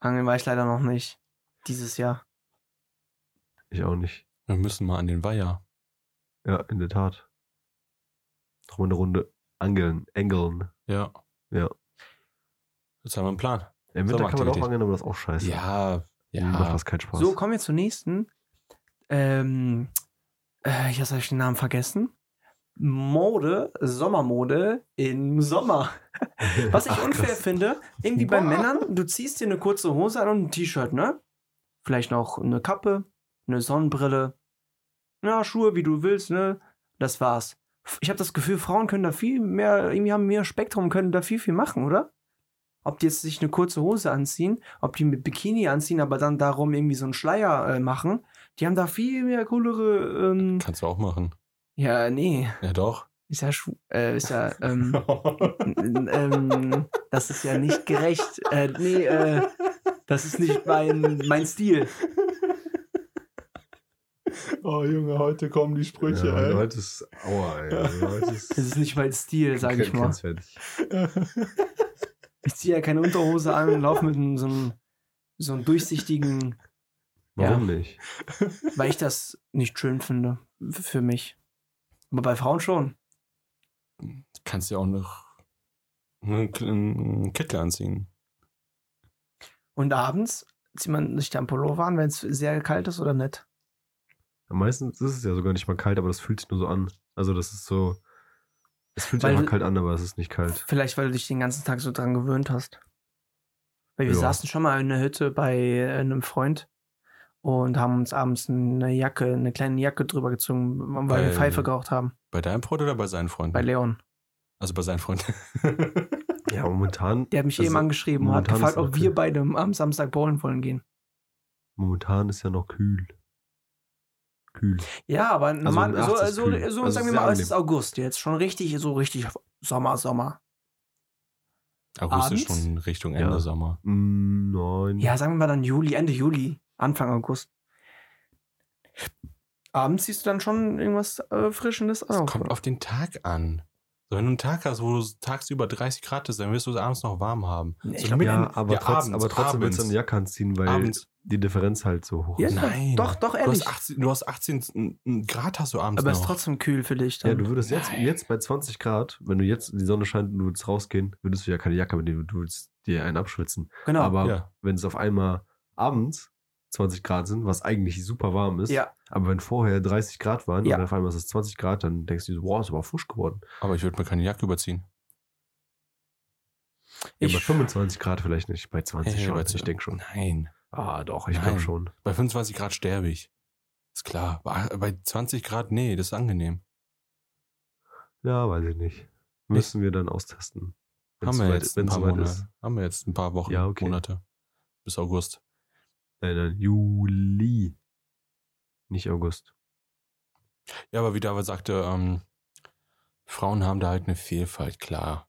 Angeln war ich leider noch nicht. Dieses Jahr. Ich auch nicht. Wir müssen mal an den Weiher. Ja, in der Tat. Noch mal eine Runde angeln, engeln. Ja. Ja. Jetzt haben wir einen Plan. Im Winter kann man auch angeln, aber das ist auch scheiße. Ja, Mir macht ja. das keinen Spaß. So, kommen wir zur nächsten. Ähm, äh, jetzt habe ich den Namen vergessen. Mode, Sommermode im Sommer. Was ich Ach, unfair krass. finde, irgendwie bei. Männern, du ziehst dir eine kurze Hose an und ein T-Shirt, ne? Vielleicht noch eine Kappe, eine Sonnenbrille, ja, Schuhe, wie du willst, ne? Das war's. Ich habe das Gefühl, Frauen können da viel mehr, irgendwie haben mehr Spektrum, können da viel, viel machen, oder? Ob die jetzt sich eine kurze Hose anziehen, ob die mit Bikini anziehen, aber dann darum irgendwie so einen Schleier äh, machen, die haben da viel mehr coolere, ähm, Kannst du auch machen. ja, nee, Ja, doch. ist ja, äh, ist ja, ähm, ähm, das ist ja nicht gerecht. Äh, nee, äh, das ist nicht mein, mein Stil. Oh, Junge, heute kommen die Sprüche, ja, heute ist Aua, ey. Heute ist Das ist nicht mein Stil, sag ich mal. Ich ziehe ja keine Unterhose an und laufe mit einem, so einem, so einem durchsichtigen, Warum nicht? weil ich das nicht schön finde, für mich. Aber bei Frauen schon. Kannst ja auch noch einen einen Kittel anziehen. Und abends zieht man sich dann Pullover an, wenn es sehr kalt ist oder nicht. Meistens ist es ja sogar nicht mal kalt, aber das fühlt sich nur so an. Also das ist so. Es fühlt sich einfach kalt an, aber es ist nicht kalt. Vielleicht, weil du dich den ganzen Tag so dran gewöhnt hast. Weil wir Ja. saßen schon mal in der Hütte bei äh, einem Freund und haben uns abends eine Jacke, eine kleine Jacke drüber gezogen, weil wir Bei- Pfeife geraucht haben. Bei deinem Freund oder bei seinen Freunden? Bei Leon. also bei seinen Freunden. Ja, momentan. Der hat mich Also, eben angeschrieben und hat gefragt, ob wir beide am Samstag bowlen wollen gehen. Momentan ist ja noch kühl. Kühl. Ja, aber normal, nachts so, ist so, kühl. so Also sagen wir mal, es ist angenehm. August jetzt. Schon richtig, so richtig Sommer, Sommer. August ist Abends? schon Richtung Ende Ja. Sommer. Mm, nein. Ja, sagen wir mal dann Juli, Ende Juli, Anfang August. Abends siehst du dann schon irgendwas äh, Frischendes Es auf. kommt auf den Tag an. So, wenn du einen Tag hast, wo du tagsüber 30 Grad ist, dann wirst du es abends noch warm haben. Nee, ich so glaub, ja, aber, ja, trotz, abends, aber trotzdem willst du eine Jacke anziehen, weil Abends. die Differenz halt so hoch Ja, ist. Nein. Doch, doch, Du ehrlich. hast 18, du hast 18 Grad hast du abends aber es ist trotzdem kühl für dich dann. Ja, du würdest jetzt, Nein. jetzt bei 20 Grad, wenn du jetzt die Sonne scheint und du willst rausgehen, würdest du ja keine Jacke mitnehmen, du würdest dir einen abschwitzen. genau. Aber Ja. wenn es auf einmal abends 20 Grad sind, was eigentlich super warm ist, ja, aber wenn vorher 30 Grad waren Ja. und auf einmal ist es 20 Grad, dann denkst du, so, wow, ist aber frisch geworden. Aber ich würde mir keine Jacke überziehen. Ja, Ich, bei 25 Grad vielleicht nicht, bei 20 Hey, schon. weißt du, ich denke schon. Nein. Ah, doch, ich glaube schon. Bei 25 Grad sterbe ich. Ist klar. Bei bei 20 Grad, nee, das ist angenehm. Ja, weiß ich nicht. Müssen wir dann austesten. Haben wir soweit- jetzt ein paar Monate. ist. Haben wir jetzt ein paar Wochen, Ja, okay. Monate. Bis August. Nein, nein, Juli. Nicht August. Ja, aber wie David sagte, ähm, Frauen haben da halt eine Vielfalt, klar.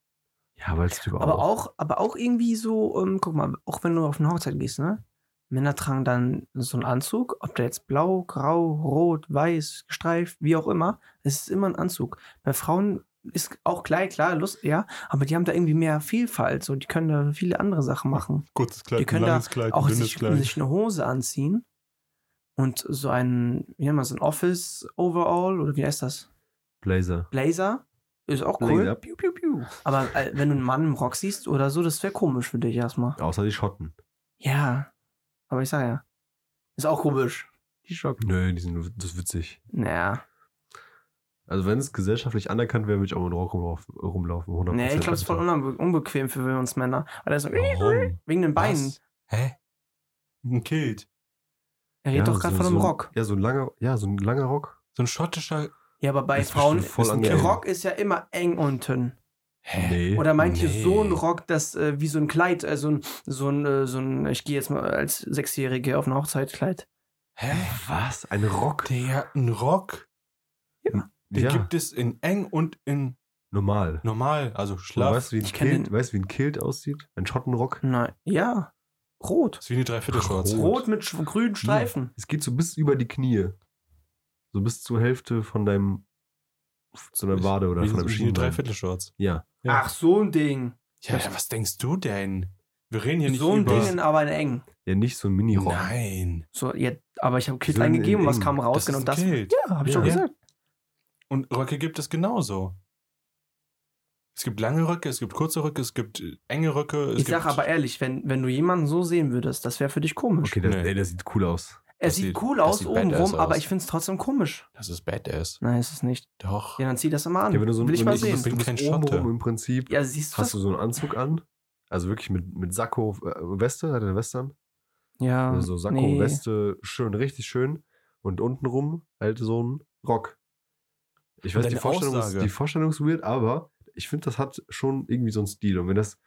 Ja, weil es aber auch, aber auch irgendwie so, ähm, guck mal, auch wenn du auf eine Hochzeit gehst, ne? Männer tragen dann so einen Anzug, ob der jetzt blau, grau, rot, weiß, gestreift, wie auch immer. Es ist immer ein Anzug. Bei Frauen ist auch gleich, klar, Lust, ja, aber die haben da irgendwie mehr Vielfalt. So, die können da viele andere Sachen machen. Kurzes Die können da auch sich, sich eine Hose anziehen und so ein, wie nennt man so ein Office Overall oder wie heißt das? Blazer. Blazer. Ist auch cool. Blazer. Piu, piu, piu. Aber äh, wenn du einen Mann im Rock siehst oder so, das wäre komisch für dich erstmal. Außer die Schotten. Ja. Aber ich sag ja. Ist auch komisch. Die Schock. Nö, die sind, das ist witzig. Naja. Also wenn es gesellschaftlich anerkannt wäre, würde ich auch mit Rock rumlaufen. rumlaufen 100%. Nee, ich glaube, es ist voll unbe unbequem für uns Männer. Weil er so, Warum? wegen den Beinen. Was? Hä? Ein Kilt. Er redet doch gerade von einem so, Rock. Ja, so ein langer, ja, so ein langer Rock. So ein schottischer. Ja, aber bei Frauen bestimmt voll ist ein. Rock ist ja immer eng unten. Hä? Nee. Oder meint ihr Nee. so ein Rock, das äh, wie so ein Kleid, äh, so ein, so ein, äh, so ein, ich gehe jetzt mal als Sechsjährige auf eine Hochzeitkleid. Hä? Was? Ein Rock? Der, ein Rock? Den ja, gibt es in eng und in normal. normal, also Und schlaff. weißt du, wie ein Ich kenn Kilt, den- weißt, du, wie ein Kilt aussieht? Ein Schottenrock? Nein, ja. Rot. Das ist wie eine Dreiviertelshorts. Rot. Rot mit grünen Streifen. Es geht so bis über die Knie. So bis zur Hälfte von deinem, zu deiner Wade oder wie, von deinem wie eine Schienbein. Dreiviertelshorts. Ja. Ja. Ach, so ein Ding. Ja, ja, was denkst du denn? Wir reden hier nicht so ein über... Ding, aber in eng. Ja, nicht so ein Mini-Rock. Nein. So, ja, aber ich habe Kilt So in- eingegeben was kam raus? Das genau das. ein Kilt. Ja, habe ich Ja. doch gesagt. Und Röcke gibt es genauso. Es gibt lange Röcke, es gibt kurze Röcke, es gibt äh, enge Röcke. Es Ich gibt, sag aber ehrlich, wenn, wenn du jemanden so sehen würdest, das wäre für dich komisch. Okay, das, Nee. ey, das sieht cool aus. er sieht, sieht- cool aus sieht obenrum, badass aber ich finde es trotzdem komisch. Das ist badass. Nein, ist es nicht. Doch. Ja, dann zieh das immer an. Ja, wenn du so Will ich mal sehen. Du bin kein Schotte. im Prinzip. Ja, siehst du Hast das? du so einen Anzug an? Also wirklich mit, mit Sakko, äh, Weste, hat er eine Weste an? Ja. Also so Sakko, nee. Weste, schön, richtig schön. Und untenrum halt so ein Rock. Ich weiß, die Vorstellung, ist, die Vorstellung ist weird, aber ich finde, das hat schon irgendwie so einen Stil. Und wenn das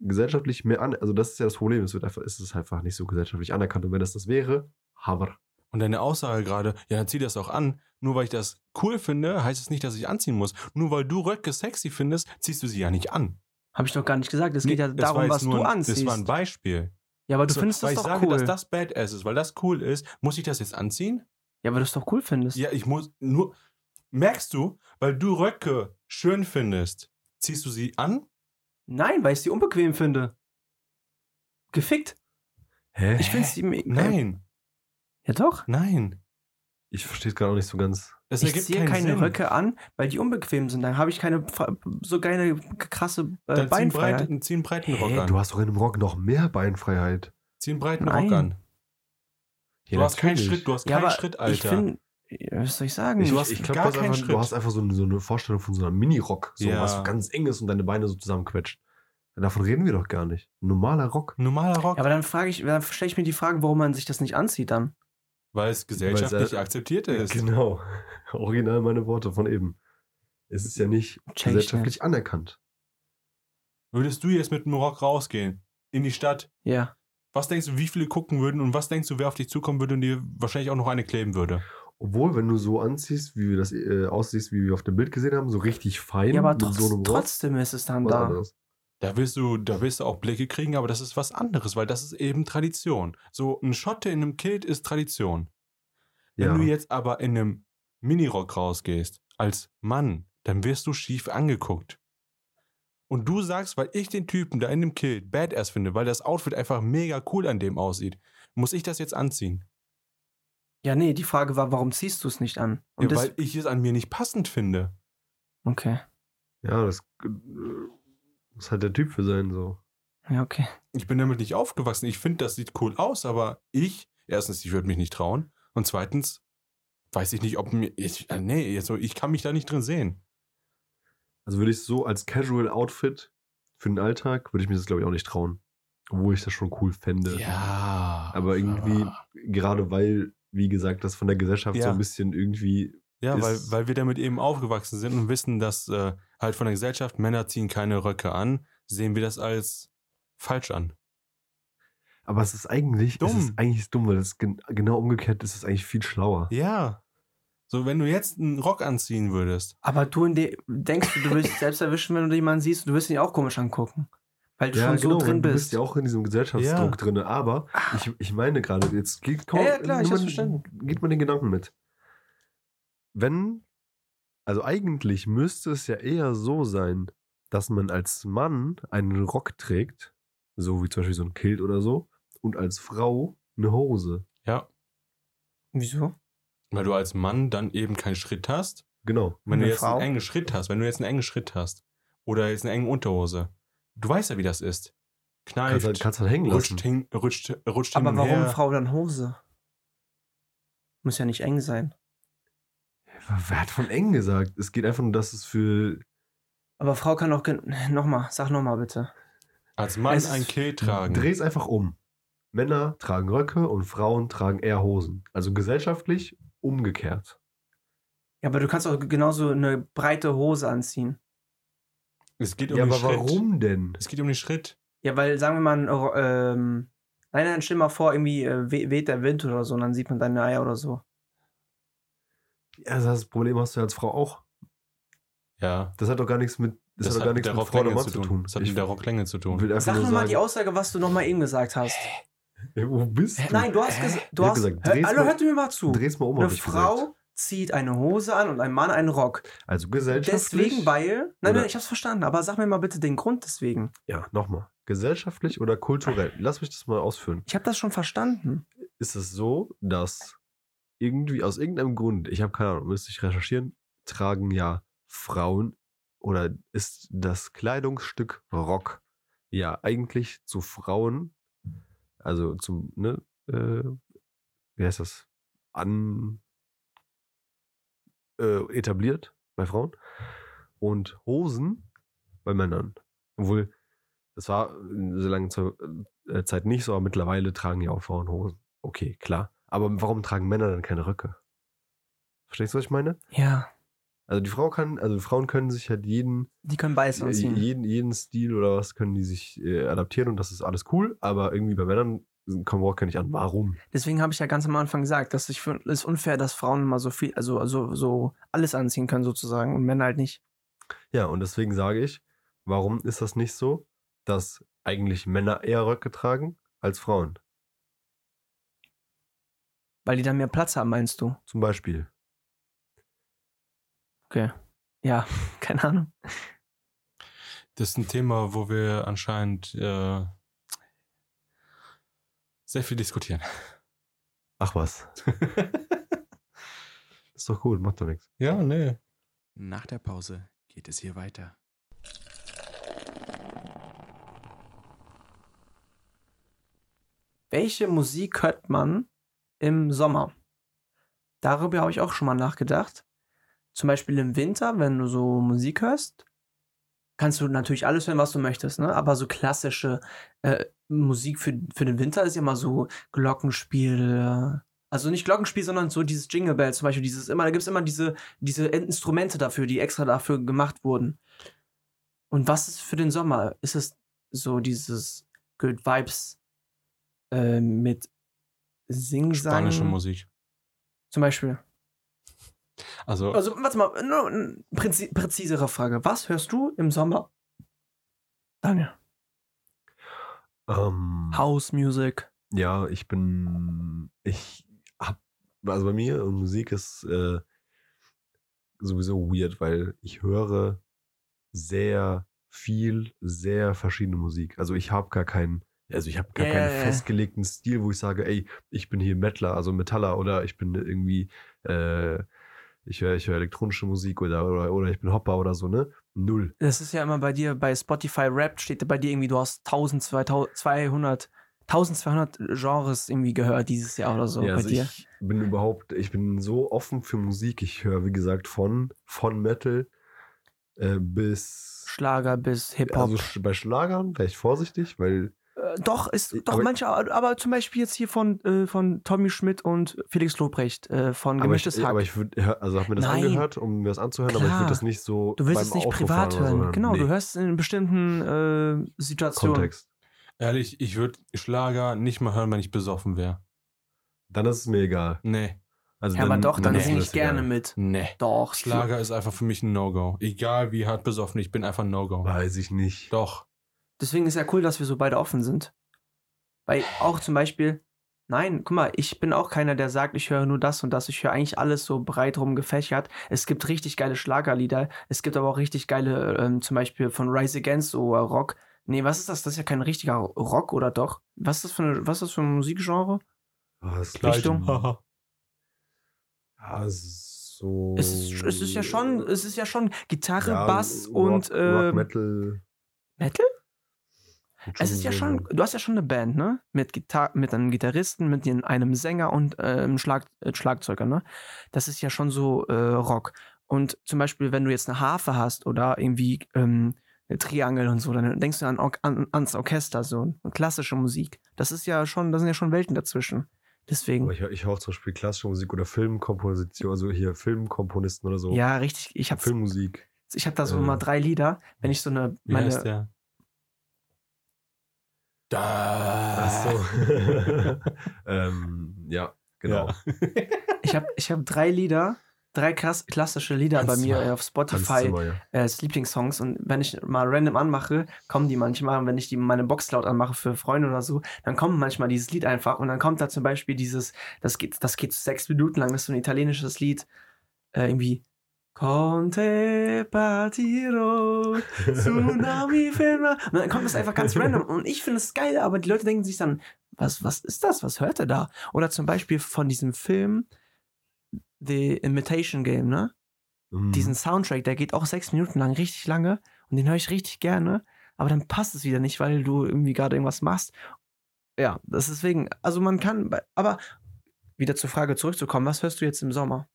gesellschaftlich mehr an, also das ist ja das Problem, es wird einfach, ist es einfach nicht so gesellschaftlich anerkannt. Und wenn das das wäre, Hammer. Und deine Aussage gerade, ja, dann zieh das auch an. Nur weil ich das cool finde, heißt es nicht, dass ich anziehen muss. Nur weil du Röcke sexy findest, ziehst du sie ja nicht an. Habe ich doch gar nicht gesagt. Es Nee, geht ja das darum, was nur du ein- anziehst. Das war ein Beispiel. ja, aber du So, findest weil das ich doch sage, cool. dass das Badass ist, weil das cool ist, muss ich das jetzt anziehen? ja, weil du es doch cool findest. Ja, ich muss nur. Merkst du, weil du Röcke schön findest, ziehst du sie an? Nein, weil ich sie unbequem finde. Gefickt. Hä? Ich finde sie. Nein, Ja, doch. nein. Ich verstehe es gerade auch nicht so ganz. Das ich ziehe keine Sinn. Röcke an, weil die unbequem sind. Dann habe ich keine so geile, krasse äh, Dann zieh einen, Beinfreiheit. breiten, zieh einen breiten Rock an. du hast doch in einem Rock noch mehr Beinfreiheit. zieh einen breiten Nein. Rock an. Ja, du hast keinen natürlich. Schritt, du hast Ja, keinen aber Schritt, ich Alter. finde, was soll ich sagen? Ich, Du hast ich glaube, gar keinen einfach- Schritt. du hast einfach so eine, so eine Vorstellung von so einer Mini-Rock, so Ja. was ganz eng ist und deine Beine so zusammenquetscht. Davon reden wir doch gar nicht. Normaler Rock. Normaler Rock, ja, aber dann frage ich, dann stelle ich mir die Frage, warum man sich das nicht anzieht dann. weil es gesellschaftlich Weil es- akzeptiert ist. Genau. Original meine Worte von eben. Es ist ja nicht Check ich gesellschaftlich anerkannt. Würdest du jetzt mit einem Rock rausgehen in die Stadt? Ja. Was denkst du, wie viele gucken würden und was denkst du, wer auf dich zukommen würde und dir wahrscheinlich auch noch eine kleben würde? Obwohl, wenn du so anziehst, wie wir das äh, aussiehst, wie wir auf dem Bild gesehen haben, so richtig fein Ja, aber mit trotz, so trotzdem ist es dann da. anderes. Da willst du, da willst du auch Blicke kriegen, aber das ist was anderes, weil das ist eben Tradition. So ein Schotte in einem Kilt ist Tradition. Wenn Ja. du jetzt aber in einem Minirock rausgehst, als Mann, dann wirst du schief angeguckt. Und du sagst, weil ich den Typen da in dem Kilt badass finde, weil das Outfit einfach mega cool an dem aussieht, muss ich das jetzt anziehen. Ja, nee, die Frage war, warum ziehst du es nicht an? Und Ja, weil ich es an mir nicht passend finde. okay. Ja, das äh, muss halt der Typ für sein, so. Ja, okay. Ich bin damit nicht aufgewachsen. Ich finde, das sieht cool aus, aber ich, erstens, ich würde mich nicht trauen. Und zweitens, weiß ich nicht, ob mir. Ich, äh, nee, also ich kann mich da nicht drin sehen. Also würde ich so als Casual Outfit für den Alltag würde ich mir das, glaube ich, auch nicht trauen. Obwohl ich das schon cool fände. Ja. Aber irgendwie, gerade weil, wie gesagt, das von der Gesellschaft so Ja. ein bisschen irgendwie. Ja, weil, ist- weil wir damit eben aufgewachsen sind und wissen, dass äh, halt von der Gesellschaft Männer ziehen keine Röcke an, sehen wir das als falsch an. Aber es ist eigentlich, Dumm. Es ist eigentlich dumm, weil es gen genau umgekehrt ist, es eigentlich viel schlauer. Ja. So, wenn du jetzt einen Rock anziehen würdest. Aber du denkst, du, dich selbst erwischen, wenn du jemanden siehst, du wirst ihn auch komisch angucken. Weil du schon so drin weil Du bist. bist ja auch in diesem Gesellschaftsdruck Ja. drin. Aber ich, ich meine gerade, jetzt geht, komm, Ja, ja, klar, ich verstanden. Geht mal den Gedanken mit. Wenn, also eigentlich müsste es ja eher so sein, dass man als Mann einen Rock trägt, so wie zum Beispiel so ein Kilt oder so, und als Frau eine Hose. Ja. Wieso? Weil du als Mann dann eben keinen Schritt hast. Genau. Wenn du Eine jetzt Frau? einen engen Schritt hast, wenn du jetzt einen engen Schritt hast oder jetzt eine enge Unterhose, du weißt ja, wie das ist. Kannst Kneift, halt, kannst halt hängen lassen. rutscht, hin, rutscht, rutscht Aber warum her. Frau dann Hose? Muss ja nicht eng sein. Wer hat von eng gesagt? Es geht einfach nur, dass es für. Aber Frau kann auch. Nochmal, sag nochmal bitte. Als Mann Es- ein Kill tragen. Dreh es einfach um. Männer tragen Röcke und Frauen tragen eher Hosen. Also gesellschaftlich umgekehrt. Ja, aber du kannst auch genauso eine breite Hose anziehen. Es geht um ja, den aber Schritt. warum denn? Es geht um den Schritt. Ja, weil sagen wir mal, ähm, nein, nein, stell mal vor, irgendwie äh, we- weht der Wind oder so und dann sieht man deine Eier oder so. Ja, das Problem hast du ja als Frau auch. Ja. Das hat doch gar nichts mit, das, hat doch gar mit nichts der mit Frau oder Rocklänge Mann zu tun. Das hat Ich mit der Rocklänge zu tun. Sag nur nochmal sagen, die Aussage, was du nochmal eben gesagt hast. Ey, wo bist du? Nein, du hast, ges du hast gesagt, hör, dreh's hallo, mal- hört mir mal zu. Dreh's mal um, Eine Frau gesagt. Zieht eine Hose an und ein Mann einen Rock. Also gesellschaftlich. Deswegen, weil. Nein, nein, ich hab's verstanden, aber sag mir mal bitte den Grund deswegen. Ja, nochmal. Gesellschaftlich oder kulturell? Lass mich das mal ausführen. Ich habe das schon verstanden. Ist es so, dass irgendwie aus irgendeinem Grund, ich habe keine Ahnung, müsste ich recherchieren, tragen ja Frauen oder ist das Kleidungsstück Rock ja eigentlich zu Frauen, also zum, ne, äh, wie heißt das, an äh, etabliert bei Frauen und Hosen bei Männern. Obwohl, das war in so lange Ze- äh, Zeit nicht so, aber mittlerweile tragen ja auch Frauen Hosen. Okay, klar. Aber warum tragen Männer dann keine Röcke? Verstehst du, was ich meine? Ja, Also die Frau kann, also Frauen können sich halt jeden, die können beides anziehen. jeden, jeden Stil oder was können die sich äh, adaptieren und das ist alles cool, aber irgendwie bei Männern kommen Rocker nicht an. Warum? Deswegen habe ich ja ganz am Anfang gesagt, dass ich finde, es ist unfair, dass Frauen immer so viel, also, also so alles anziehen können sozusagen und Männer halt nicht. Ja, und deswegen sage ich, warum ist das nicht so, dass eigentlich Männer eher Röcke tragen als Frauen? Weil die dann mehr Platz haben, meinst du? Zum Beispiel. Okay. Ja, keine Ahnung. Das ist ein Thema, wo wir anscheinend äh, sehr viel diskutieren. Ach was. ist doch gut, macht doch nichts. Ja, nee. Nach der Pause geht es hier weiter. Welche Musik hört man im Sommer? Darüber habe ich auch schon mal nachgedacht. Zum Beispiel im Winter, wenn du so Musik hörst, kannst du natürlich alles hören, was du möchtest, ne? Aber so klassische äh, Musik für, für den Winter ist ja immer so Glockenspiel. äh, Also nicht Glockenspiel, sondern so dieses Jingle Bell zum Beispiel. Dieses immer, da gibt es immer diese, diese Instrumente dafür, die extra dafür gemacht wurden. Und was ist für den Sommer? Ist es so dieses Good Vibes äh, mit Singsang? Spanische Musik. Zum Beispiel. Also, Also, warte mal, nur eine präzi präzisere Frage. Was hörst du im Sommer? Daniel. Ähm, House Music. Ja, ich bin, ich hab, also bei mir Musik ist äh, sowieso weird, weil ich höre sehr viel, sehr verschiedene Musik. Also ich habe gar keinen, also ich habe gar Ja, keinen festgelegten Stil, wo ich sage, ey, ich bin hier Metaler, also Metaller oder ich bin irgendwie, äh, ich höre ich höre elektronische Musik oder, oder, oder ich bin Hopper oder so, ne? Null. Das ist ja immer bei dir, bei Spotify Rap steht bei dir irgendwie, du hast 1200, 1200 Genres irgendwie gehört dieses Jahr oder so ja, bei also dir. ich bin überhaupt, ich bin so offen für Musik. Ich höre, wie gesagt, von, von Metal äh, bis Schlager bis Hip-Hop. Also bei Schlagern wäre ich vorsichtig, weil Äh, doch, ist doch aber- manche, aber zum Beispiel jetzt hier von, äh, von Tommy Schmidt und Felix Lobrecht äh, von aber ich, Gemischtes Hack. aber ich würde, also habe mir das Nein. angehört, um mir das anzuhören, aber ich Klar. würde das nicht so du willst beim es nicht Autofahren privat oder so hören. Genau, Nee, du hörst es in bestimmten äh, Situationen. Kontext. Ehrlich, ich würde Schlager nicht mal hören, wenn ich besoffen wäre. Dann ist es mir egal. Nee, Also Ja, aber doch, dann ist singe ich gerne egal. mit. nee. Doch, Schlager ist einfach für mich ein No-Go. Egal wie hart besoffen, ich bin einfach ein No-Go. Weiß ich nicht. Doch. Deswegen ist ja cool, dass wir so beide offen sind. Weil auch zum Beispiel, nein, guck mal, ich bin auch keiner, der sagt, ich höre nur das und das. Ich höre eigentlich alles so breit rum gefächert. Es gibt richtig geile Schlagerlieder. Es gibt aber auch richtig geile, ähm, zum Beispiel von Rise Against so äh, Rock. Nee, was ist das? Das ist ja kein richtiger Rock, oder doch? Was ist das für, eine, was ist das für ein Musikgenre? Ah, das Richtung? Ja, es ist so. Es ist, es ist ja schon, es ist ja schon Gitarre, Ja, Bass Rock, und Rock, ähm, Metal. Metal? Es ist ja schon, du hast ja schon eine Band, ne? Mit, Gitar mit einem Gitarristen, mit einem Sänger und äh, einem Schlag äh, Schlagzeuger, ne? Das ist ja schon so äh, Rock. Und zum Beispiel, wenn du jetzt eine Harfe hast oder irgendwie ähm, eine Triangel und so, dann denkst du an, Or- an, ans Orchester, so klassische Musik. Das ist ja schon, da sind ja schon Welten dazwischen. Deswegen, Aber ich, ich höre auch zum Beispiel klassische Musik oder Filmkomposition, also hier Filmkomponisten oder so. ja, richtig. Ich habe Filmmusik. ich hab da so Äh. immer drei Lieder, wenn ich so eine, Wie heißt meine, Da. so. ähm, ja, genau. Ja. ich habe ich hab drei Lieder, drei klass klassische Lieder bei Kannst du mir mal. äh, auf Spotify. Zimmer, ja. äh, Lieblingssongs und wenn ich mal random anmache, kommen die manchmal und wenn ich die meine Box laut anmache für Freunde oder so, dann kommt manchmal dieses Lied einfach und dann kommt da zum Beispiel dieses, das geht, das geht sechs Minuten lang, das ist so ein italienisches Lied, äh, irgendwie Conte partiro, Tsunami ferma. Und dann kommt das einfach ganz random und ich finde es geil, aber die Leute denken sich dann, was, was ist das? Was hört er da? Oder zum Beispiel von diesem Film The Imitation Game, ne? Mhm. diesen Soundtrack, der geht auch sechs Minuten lang richtig lange und den höre ich richtig gerne, aber dann passt es wieder nicht, weil du irgendwie gerade irgendwas machst. Ja, das ist deswegen, also man kann, aber wieder zur Frage zurückzukommen, was hörst du jetzt im Sommer?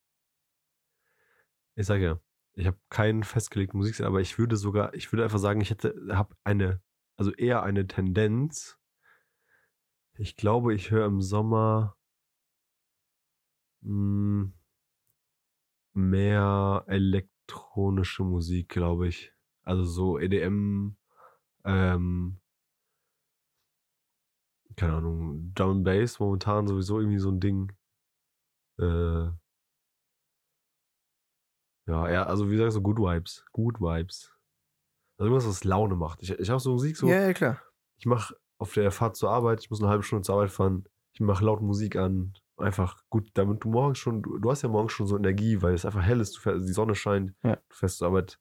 Ich sage ja, ich habe keinen festgelegten Musikstil, aber ich würde sogar, ich würde einfach sagen, ich hätte, habe eine, also eher eine Tendenz. Ich glaube, ich höre im Sommer mh, mehr elektronische Musik, glaube ich. Also so EDM, ähm, keine Ahnung, Drum Bass momentan sowieso irgendwie so ein Ding. Äh, ja, ja, also wie gesagt, so Good Vibes. Good Vibes. Also irgendwas, was Laune macht. Ich, ich habe so Musik so, ja, klar. ich mache auf der Fahrt zur Arbeit, ich muss eine halbe Stunde zur Arbeit fahren, ich mache laut Musik an. Einfach gut, damit du morgens schon, du, du hast ja morgens schon so Energie, weil es einfach hell ist, du fährst, die Sonne scheint, Ja. du fährst zur Arbeit.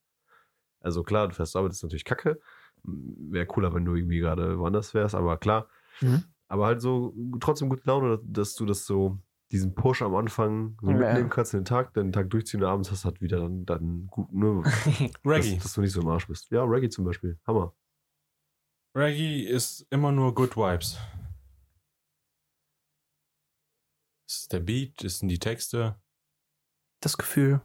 Also klar, du fährst zur Arbeit, ist natürlich kacke. Wäre cooler, wenn du irgendwie gerade woanders wärst, aber klar. Mhm. Aber halt so trotzdem gute Laune, dass du das so, diesen Push am Anfang so Ja. mitnehmen kannst in den Tag, den Tag durchziehen und abends hast du halt wieder dann, dann gut, ne, Reggae. dass, dass du nicht so im Arsch bist. Ja, Reggae zum Beispiel. Hammer. Reggae ist immer nur Good Vibes. Es ist der Beat, es sind die Texte. Das Gefühl.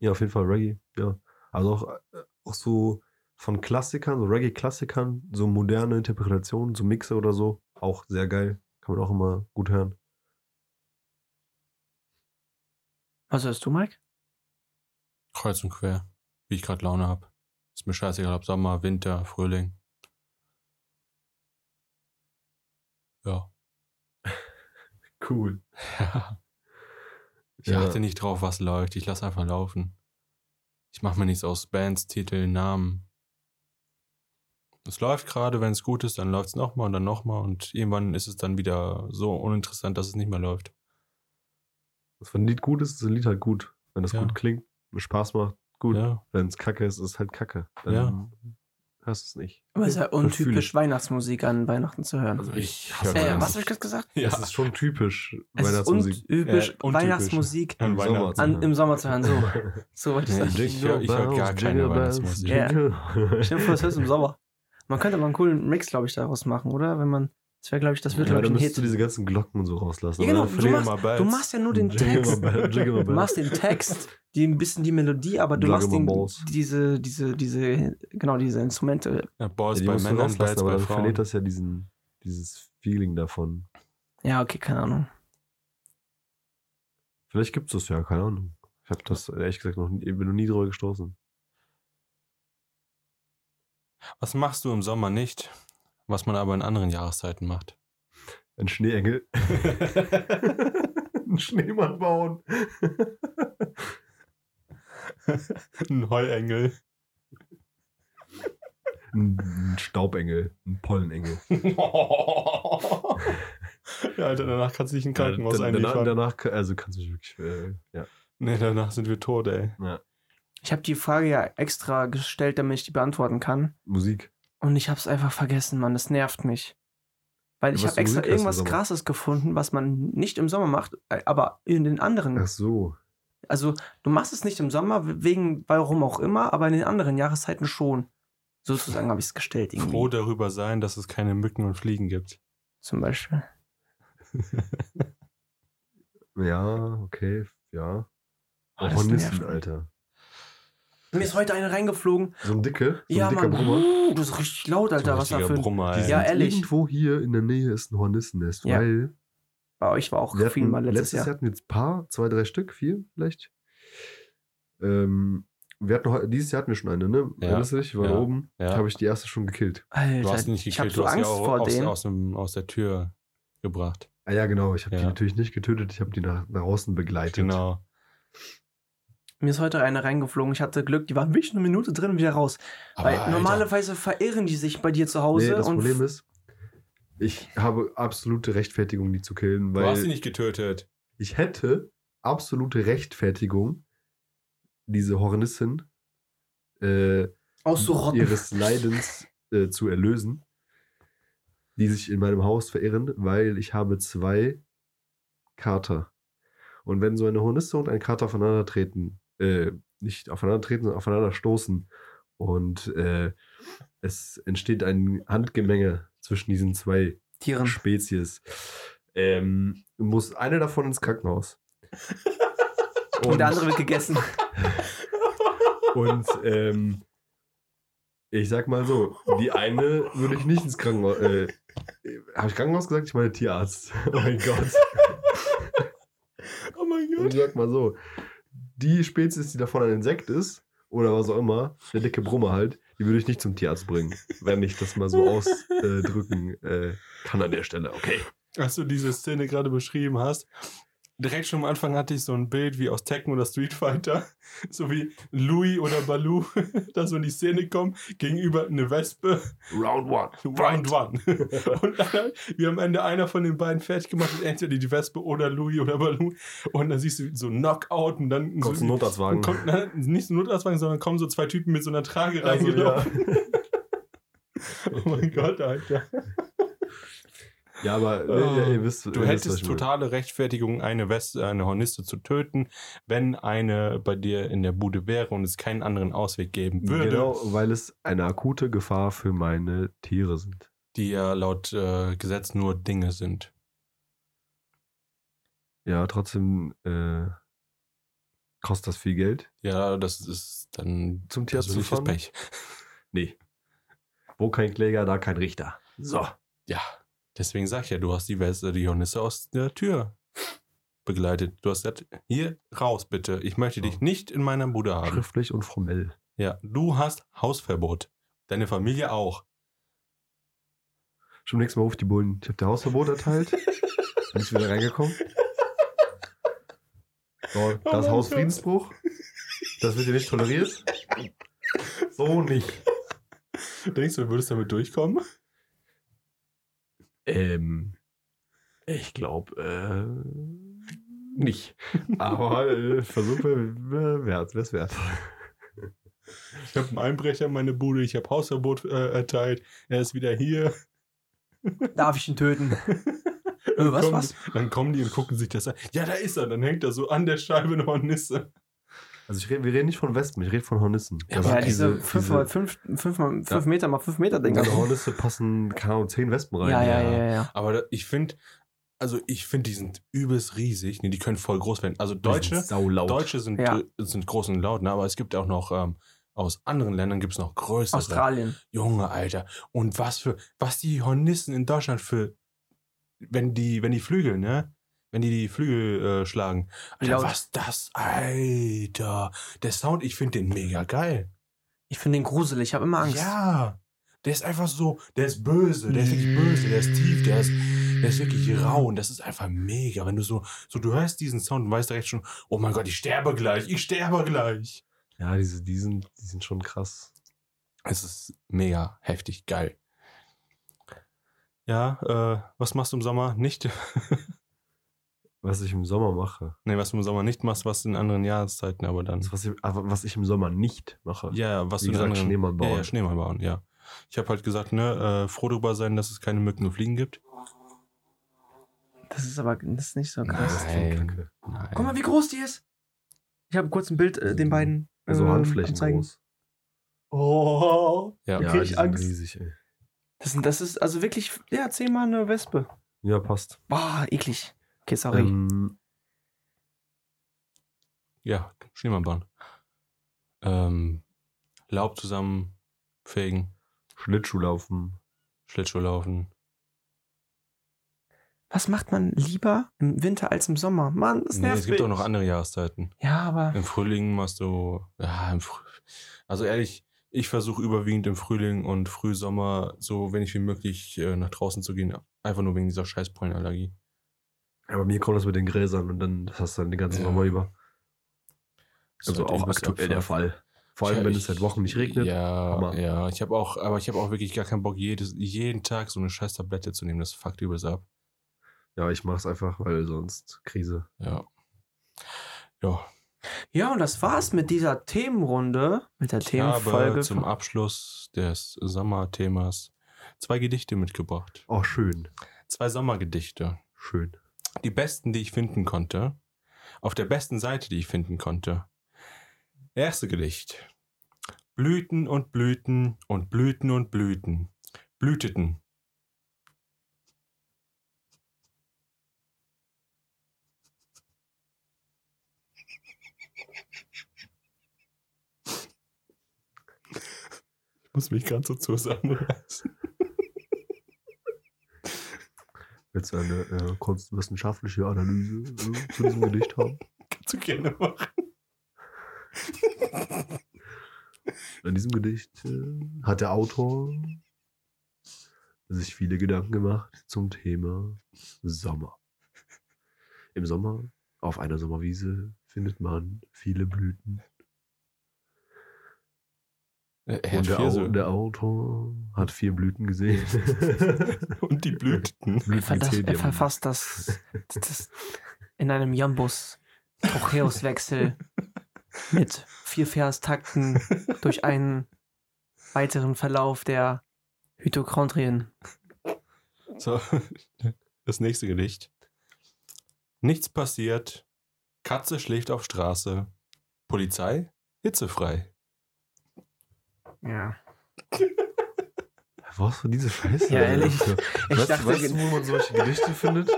Ja, auf jeden Fall Reggae, ja. Also auch, äh, auch so von Klassikern, so Reggae-Klassikern, so moderne Interpretationen, so Mixe oder so, auch sehr geil. Kann man auch immer gut hören. Was hörst du, Mike? Kreuz und quer. Wie ich gerade Laune habe. Ist mir scheißegal, ob Sommer, Winter, Frühling. Ja. Cool. ich Ja. achte nicht drauf, was läuft. Ich lasse einfach laufen. Ich mache mir nichts aus Bands, Titel, Namen. Es läuft gerade, wenn es gut ist, dann läuft es nochmal und dann nochmal und irgendwann ist es dann wieder so uninteressant, dass es nicht mehr läuft. Was wenn ein Lied gut ist, ist ein Lied halt gut. Wenn das Ja. gut klingt, Spaß macht, gut. Ja. Wenn es kacke ist, ist es halt kacke. Dann Ja. hörst du es nicht. Aber es ist ja untypisch, Weihnachtsmusik an Weihnachten zu hören. Also ich höre hasse äh, was habe ich gerade gesagt? Ja. Es ist schon typisch Es ist Weihnachtsmusik. untypisch, Äh, untypisch. Weihnachtsmusik An Im Weihnachten. Sommer zu an, im Sommer zu hören. So, so wollte ich sagen. ich hör- ich hör gar keine Weihnachtsmusik. Dir vor, das hörst du im Sommer. Man könnte mal einen coolen Mix, glaube ich, daraus machen, oder? Wenn man Das wäre, glaube ich, das wird, ja, glaube dann ich, ein müsstest du Hit. diese ganzen Glocken und so rauslassen. Ja, genau, du machst, du machst ja nur den Text. Du machst den Text, die ein bisschen die Melodie, aber du machst den, balls. diese, diese, diese, genau, diese Instrumente. Ja, Balls Ja, bei Männern, Bells aber bei dann Frauen. verliert das ja diesen, dieses Feeling davon. Ja, okay, keine Ahnung. Vielleicht gibt es das ja, keine Ahnung. Ich habe das ehrlich gesagt noch nie, bin noch nie drüber gestoßen. Was machst du im Sommer nicht, was man aber in anderen Jahreszeiten macht? Ein Schneeengel. Ein Schneemann bauen. Ein Heulengel. Ein Staubengel. Ein Pollenengel. ja, Alter, danach kannst du dich in Krankenhaus Ja, danach, einliefern. danach, also kannst du dich wirklich, äh, ja. Nee, danach sind wir tot, ey. Ich habe die Frage ja extra gestellt, damit ich die beantworten kann. Musik. Und ich habe es einfach vergessen, Mann. Das nervt mich. Weil Ja, ich habe extra irgendwas? Krasses gefunden, was man nicht im Sommer macht, äh, aber in den anderen. Ach so. Also, du machst es nicht im Sommer, wegen, warum auch immer, aber in den anderen Jahreszeiten schon. Sozusagen habe ich es gestellt, irgendwie. Froh darüber sein, dass es keine Mücken und Fliegen gibt. Zum Beispiel. Ja, okay, ja. Oh, Hornissen. Alter. Mir ist heute eine reingeflogen. So ein dicke, so ja, ein dicker Mann. Brummer. Uh, das ist richtig laut, Alter. Was da für ein... Brummer, Die ey. Ja, ehrlich. Irgendwo hier in der Nähe ist ein Hornissennest, Ja. weil Bei euch war auch wir viel hatten, mal letztes, Jahr. Jahr hatten wir jetzt ein paar, zwei, drei Stück, vier vielleicht. Ähm, wir hatten, dieses Jahr hatten wir schon eine, ne? Ja. Erinnerst du dich? Waren Ja. oben. Ja. Habe ich die erste schon gekillt. Alter, Du hast nicht ich habe gekillt, so Angst vor aus, denen. aus, dem, aus der Tür gebracht. Ah ja, genau. Ich habe die Ja. natürlich nicht getötet. Ich habe die nach, nach außen begleitet. Genau. Mir ist heute eine reingeflogen. Ich hatte Glück, die waren wirklich eine Minute drin und wieder raus. Weil Alter, normalerweise verirren die sich bei dir zu Nee, Hause das und Problem ist, ich habe absolute Rechtfertigung, die zu killen, Du hast weil nicht getötet. ich hätte absolute Rechtfertigung, diese Hornissin äh, auszurotten. ihres Leidens äh, zu erlösen, die sich in meinem Haus verirren, weil ich habe zwei Kater. Und wenn so eine Hornisse und ein Kater aufeinander treten, äh, nicht aufeinander treten, sondern aufeinander stoßen und äh, es entsteht ein Handgemenge zwischen diesen zwei Tieren. Spezies, ähm, muss eine davon ins Krankenhaus. Und der andere wird gegessen. Und ähm, ich sag mal so, die eine würde ich nicht ins Krankenhaus. Äh, Habe ich Krankenhaus gesagt? Ich meine Tierarzt. Oh mein Gott. Oh mein Und ich sag mal so, die Spezies, die davon ein Insekt ist, oder was auch immer, der dicke Brummer halt, die würde ich nicht zum Tierarzt bringen. Wenn ich das mal so ausdrücken äh, kann an der Stelle. Okay. Als du diese Szene gerade beschrieben hast, direkt schon am Anfang hatte ich so ein Bild wie aus Tekken oder Street Fighter, so wie Louis oder Baloo, da so in die Szene kommen, gegenüber eine Wespe, Round one. Round One. Und dann, wie am Ende einer von den beiden fertig gemacht entweder die Wespe oder Louis oder Baloo. Und dann siehst du so Knockout und dann Kommt so ein Notarztwagen. Kommt, nein, nicht so ein Notarztwagen, sondern kommen so zwei Typen mit so einer Trage Also, ja. reingelaufen. Oh mein Gott, Alter. Ja, aber Oh. ja, ihr wisst, Du ihr wisst, hättest meine. totale Rechtfertigung, eine, West eine Hornisse zu töten, wenn eine bei dir in der Bude wäre und es keinen anderen Ausweg geben würde, Genau, weil es eine akute Gefahr für meine Tiere sind. die ja laut äh, Gesetz nur Dinge sind. Ja, trotzdem äh, kostet das viel Geld. Ja, das ist dann Zum Tierarzt zu? Pech. Nee. Wo kein Kläger, da kein Richter. So. Ja, deswegen sag ich ja, du hast die, West die Hornisse aus der Tür begleitet. Du hast gesagt, hier raus bitte. Ich möchte dich nicht in meiner Bude haben. Schriftlich und formell. Ja, du hast Hausverbot. Deine Familie auch. Schon nächstes Mal ruft die Bullen. Ich habe der Hausverbot erteilt. Bin ich wieder reingekommen. So, das mein Hausfriedensbruch. Das wird ja nicht toleriert. So nicht. Denkst du, du würdest damit durchkommen? Ähm, ich glaube, äh, nicht. Aber äh, Versuch wäre wert, wär's wert. Ich habe einen Einbrecher in meine Bude, ich habe Hausverbot äh, erteilt, er ist wieder hier. Darf ich ihn töten? Dann was, kommen, was? Dann kommen die und gucken sich das an. Ja, da ist er. Dann hängt er so an der Scheibe noch ein Nisse. Also ich rede, wir reden nicht von Wespen, ich rede von Hornissen. Ja, Das Ja, diese 5 mal 5 5 mal 5 Meter mal 5 Meter Dinger. diese Hornisse passen, keine Ahnung, 10 Wespen rein. Ja, ja, ja. ja, ja. Aber da- ich finde, also ich finde, die sind übelst riesig. Nee, die können voll groß werden. Also Deutsche, sind. Deutsche sind, Ja. äh, sind groß und laut, ne? aber es gibt auch noch ähm, aus anderen Ländern gibt es noch größere. Australien. Junge, Alter. Und was für, was die Hornissen in Deutschland für, wenn die, wenn die Flügel, ne? Wenn die die Flügel äh, schlagen. Alter, Laut. was das, Alter. Der Sound, ich finde den mega geil. Ich finde den gruselig, ich habe immer Angst. Ja. Der ist einfach so, der ist böse, der ist wirklich böse, der ist tief, der ist, der ist wirklich rau und das ist einfach mega. Wenn du so, so du hörst diesen Sound und weißt direkt schon, oh mein Gott, ich sterbe gleich, ich sterbe gleich. Ja, diese, die, sind, die sind schon krass. Es ist mega heftig, geil. Ja, äh, was machst du im Sommer nicht? Was ich im Sommer mache. nee, was du im Sommer nicht machst, was in anderen Jahreszeiten, aber dann. Was, ich, aber was ich im Sommer nicht mache. Ja, was Wie du in gesagt, anderen. Schneemann bauen. Ja, ja, Schneemann bauen, ja. Ich habe halt gesagt, ne, äh, froh drüber sein, dass es keine Mücken und Fliegen gibt. Das ist aber das ist nicht so krass. Nein. Nein. Guck mal, wie groß die ist. Ich habe kurz ein Bild äh, den beiden. Also ähm, Handflächen groß. Oh. Ja, Ja, krieg die ich sind Angst. riesig, ey. Das, sind, das ist also wirklich, ja, zehnmal eine Wespe. Ja, passt. Boah, eklig. Okay, sorry. Ähm, ja, Schneemann bauen. Ähm, Laub zusammenfegen, Schlittschuhlaufen. Schlittschuh laufen. Was macht man lieber im Winter als im Sommer? Mann, das Nee, nervt es gibt mich. auch noch andere Jahreszeiten. Ja, aber Im Frühling machst du, ja, im Früh, also ehrlich, ich versuche überwiegend im Frühling und Frühsommer so wenig wie möglich äh, nach draußen zu gehen. Einfach nur wegen dieser scheiß Pollenallergie. Ja, bei mir kommt das mit den Gräsern und dann das hast du dann den ganzen Ja. Sommer über. Das Also ist auch aktuell der. Fall. Vor allem, Ja, wenn ich- es seit Wochen nicht regnet. Ja, Hammer. ja. Ich habe auch, aber ich habe auch wirklich gar keinen Bock, jedes, jeden Tag so eine scheiß Tablette zu nehmen. Das fuckt übelst ab. Ja, ich mach's einfach, weil sonst Krise. Ja. Ja. ja, und das war's mit dieser Themenrunde, mit der Ich Themenfolge. habe zum Abschluss des Sommerthemas zwei Gedichte mitgebracht. Oh, schön. Zwei Sommergedichte. Schön. Die besten, die ich finden konnte. Auf der besten Seite, die ich finden konnte. Erste Gedicht. Blüten und Blüten und Blüten und Blüten. Blüteten. Ich muss mich ganz so zusammenreißen. Jetzt eine äh, kunstwissenschaftliche Analyse äh, zu diesem Gedicht haben. Kannst du gerne machen. In diesem Gedicht äh, hat der Autor sich viele Gedanken gemacht zum Thema Sommer. Im Sommer, auf einer Sommerwiese, findet man viele Blüten. Er Und hat der, vier Au so. der Autor hat vier Blüten gesehen. Und die Blüteten. er, Blüten ver- das, er verfasst das, das in einem Jambus. Trocheuswechsel mit vier Verstakten durch einen weiteren Verlauf der Mitochondrien. So, das nächste Gedicht. Nichts passiert. Katze schläft auf Straße. Polizei hitzefrei. Ja. Was für diese Scheiße? Ja, ehrlich. Ich weißt, dachte, weißt du, wo man solche Gedichte findet?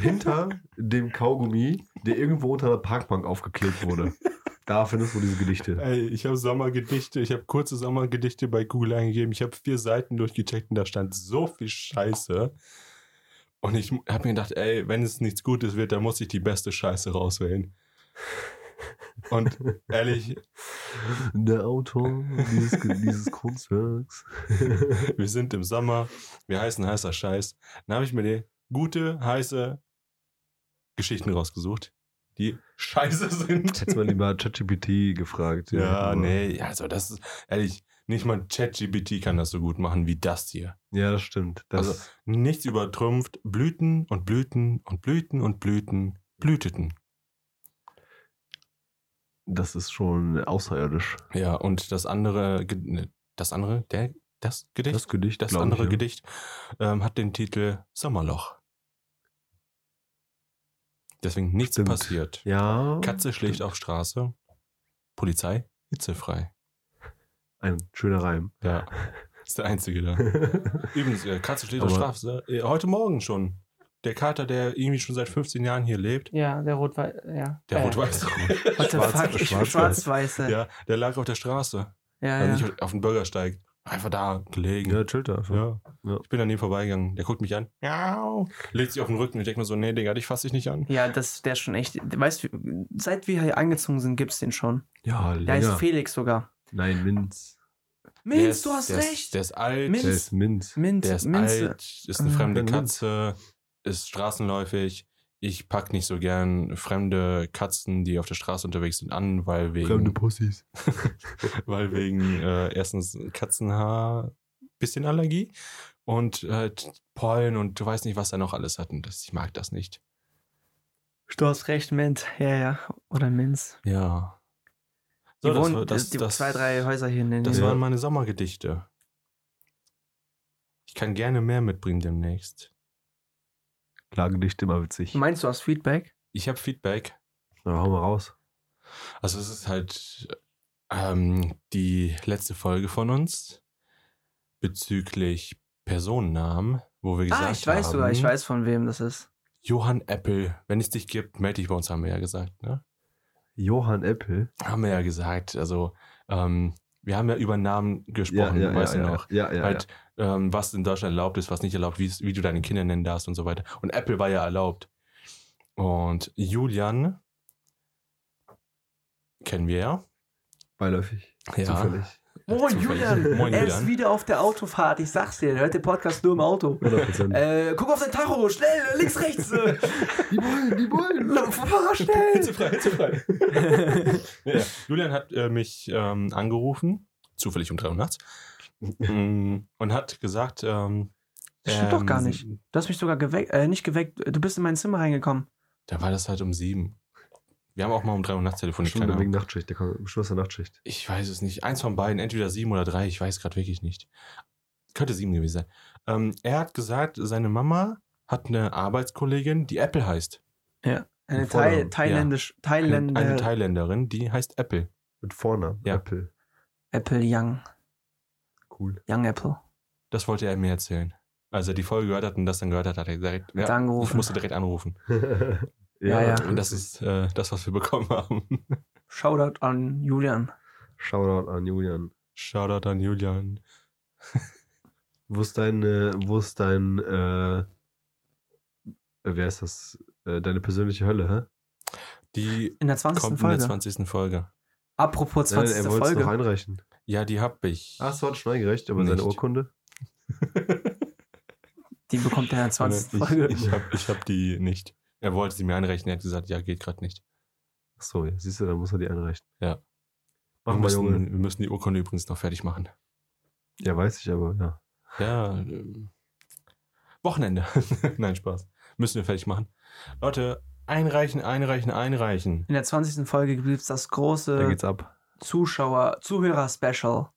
Hinter dem Kaugummi, der irgendwo unter der Parkbank aufgeklebt wurde. Da findest du diese Gedichte. Ey, ich habe Sommergedichte, ich habe kurze Sommergedichte bei Google eingegeben. Ich habe vier Seiten durchgecheckt und da stand so viel Scheiße. Und ich habe mir gedacht, ey, wenn es nichts Gutes wird, dann muss ich die beste Scheiße rauswählen. Und ehrlich, Der Autor dieses, dieses Kunstwerks. wir sind im Sommer, wir heißen heißer Scheiß. Dann habe ich mir die gute, heiße Geschichten rausgesucht, die scheiße sind. Hätte mal lieber ChatGPT gefragt. Ja, aber- nee, also das ist, ehrlich, nicht mal ChatGPT kann das so gut machen wie das hier. Ja, das stimmt. Das, Also nichts übertrumpft Blüten und Blüten und Blüten und Blüten blüteten. Das ist schon außerirdisch. Ja, und das andere, ne, das andere, der, das Gedicht, Das Gedicht, das andere ich, ja. Gedicht ähm, hat den Titel Sommerloch. Deswegen nichts Stimmt. passiert. Ja. Katze schlägt auf Straße. Polizei, hitzefrei. Ein schöner Reim. Ja. Ist der einzige da. Übrigens, äh, Katze schlägt auf Straße. Äh, heute Morgen schon. Der Kater, der irgendwie schon seit 15 Jahren hier lebt. Ja, der Rot-Weiß, ja. Der Äh, Rot-Weiß. What the Schwarz- fuck? Ich Schwarz- Schwarz-Weiße. Ja, Ja, der lag auf der Straße. ja. Also nicht auf den Bürgersteig. Einfach da gelegen. Ja, chillt da einfach. Ja. Ja. Ich bin an ihm vorbeigegangen. Der guckt mich an. Miau. Legt sich auf den Rücken. Ich denke mir so, nee, Digga, dich fasse ich nicht an. Ja, das, der ist schon echt. Weißt du, seit wir hier eingezogen sind, gibt's den schon. Ja, Der heißt länger. Felix sogar. Nein, Minz. Minz, ist- du hast der Ist, recht. der ist alt. Minz. Der ist Minz. Minz, Der ist Minze. alt. Ist eine Ah, fremde Minz. Katze. Ist straßenläufig. Ich pack nicht so gern fremde Katzen, die auf der Straße unterwegs sind, an, weil wegen, Fremde Pussys. weil wegen äh, erstens Katzenhaar, bisschen Allergie und äh, Pollen und du weißt nicht, was er noch alles hat. Und das, ich mag das nicht. Du hast recht, Mint. Ja, ja. Oder Minz. Ja. Die So, das wohnen das- die das- zwei, drei Häuser hier in der Das. Ja. waren meine Sommergedichte. Ich kann gerne mehr mitbringen demnächst. Klagedicht immer witzig. Meinst du hast Feedback? Ich habe Feedback. Na, hau mal raus. Also es ist halt ähm, die letzte Folge von uns bezüglich Personennamen, wo wir gesagt Ah, ich weiß haben, sogar, ich weiß von wem das ist. Johann Apple, wenn es dich gibt, melde dich bei uns, haben wir ja gesagt. Ne? Johann Apple. Haben wir ja gesagt. Also ähm, wir haben ja über Namen gesprochen, ja, weißt ja, du ja, noch. Ja, ja, halt, ähm, was in Deutschland erlaubt ist, was nicht erlaubt, wie, wie du deine Kinder nennen darfst und so weiter. Und Apple war ja erlaubt. Und Julian kennen wir ja. Beiläufig. Ja. Zufällig. Moin. Julian. Moin, er Julian. ist wieder auf der Autofahrt. Ich sag's dir, er hört den Podcast nur im Auto. 100%. Äh, guck auf dein Tacho, schnell, links, rechts. Die Bullen, die Bullen. Fahr schnell. Hitzefrei, hitzefrei. ja, ja. Julian hat äh, mich ähm, angerufen, zufällig um drei Uhr nachts, und hat gesagt, ähm, Stimmt doch ähm, gar nicht. Du hast mich sogar geweckt, äh, nicht geweckt, du bist in mein Zimmer reingekommen. Da war das halt um sieben. Wir haben auch mal um drei Uhr nachts telefoniert. Stimmt, wegen. Nachtschicht. Der kommt bestimmt aus der Nachtschicht. Ich weiß es nicht. Eins von beiden, entweder sieben oder drei, ich weiß gerade wirklich nicht. Könnte sieben gewesen sein. Ähm, er hat gesagt, seine Mama hat eine Arbeitskollegin, die Apple heißt. Eine Im Thai thailändisch, Eine, Thailänder, eine Thailänderin, die heißt Apple. Mit Vornamen. Ja. Apple. Apple Young, Cool. Young Apple. Das wollte er mir erzählen. Als er die Folge gehört hat und das dann gehört hat, hat er direkt, ja, angerufen. ich musste direkt anrufen. Ja, ja. Und das ist äh, das, was wir bekommen haben. Shoutout an Julian. Shoutout an Julian. Shoutout an Julian. Wo ist dein, äh, wo ist dein, äh, äh, wer ist das? Äh, deine persönliche Hölle, hä? Die In der 20. kommt in Folge. der 20. Folge. Apropos Nein, 20. er wollte es noch Folge. einreichen. Ja, die hab ich. Ach, so hat schon eingereicht, aber seine Nicht. Urkunde? Die bekommt er in der 20. ich, Folge. ich, hab, ich hab die nicht. Er wollte sie mir einrechnen, er hat gesagt, ja, geht gerade nicht. Ach so, ja, siehst du, dann muss er die einreichen. Ja. Mach wir, müssen, Junge. wir müssen die Urkunde übrigens noch fertig machen. Ja, weiß ich aber, ja. Ja, ähm, Wochenende. Nein, Spaß. Müssen wir fertig machen. Leute, einreichen, einreichen, einreichen. In der 20. Folge gibt es das Da große geht's ab. Zuschauer, Zuhörer-Special.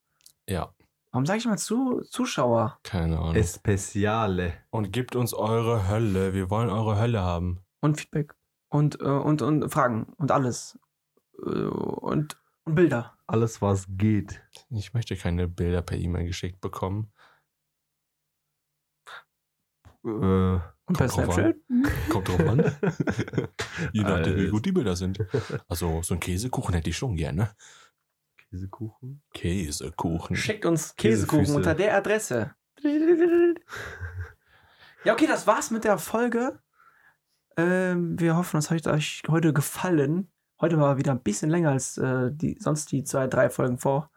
Ja, Warum sage ich mal zu, Zuschauer? keine Ahnung. Especiale. Und gebt uns eure Hölle. Wir wollen eure Hölle haben. Und Feedback. Und, äh, und, und Fragen. Und alles. Äh, und, und Bilder. Alles, was geht. Ich möchte keine Bilder per E-Mail geschickt bekommen. Äh, Und per Kommt drauf Snapchat. Kommt drauf an. Je nachdem, wie gut die Bilder sind. Also, so einen Käsekuchen hätte ich schon gerne. Käsekuchen. Käsekuchen. Schickt uns Käsekuchen Käsefüße. unter der Adresse. Ja, okay, das war's mit der Folge. Ähm, wir hoffen, es hat euch heute gefallen. Heute war wieder ein bisschen länger als äh, die, sonst die zwei, drei Folgen vor.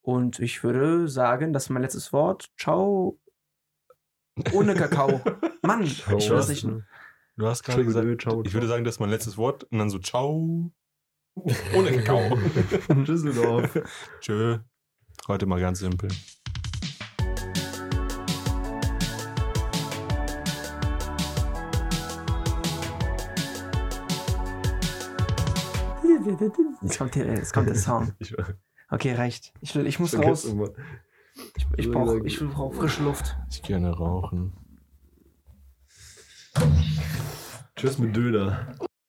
Und ich würde sagen, das ist mein letztes Wort. Ciao. Ohne Kakao. Mann, ich will das nicht. Du hast gerade gesagt, ciao, ich würde sagen, das ist mein letztes Wort. Und dann so, ciao. Ohne Kakao. Düsseldorf. Tschö. Heute mal ganz simpel. Jetzt kommt, der, jetzt kommt der Sound. Okay, reicht. Ich, will, ich muss raus. Ich, ich brauche ich brauch frische Luft. Ich gerne rauchen. Tschüss mit Döner.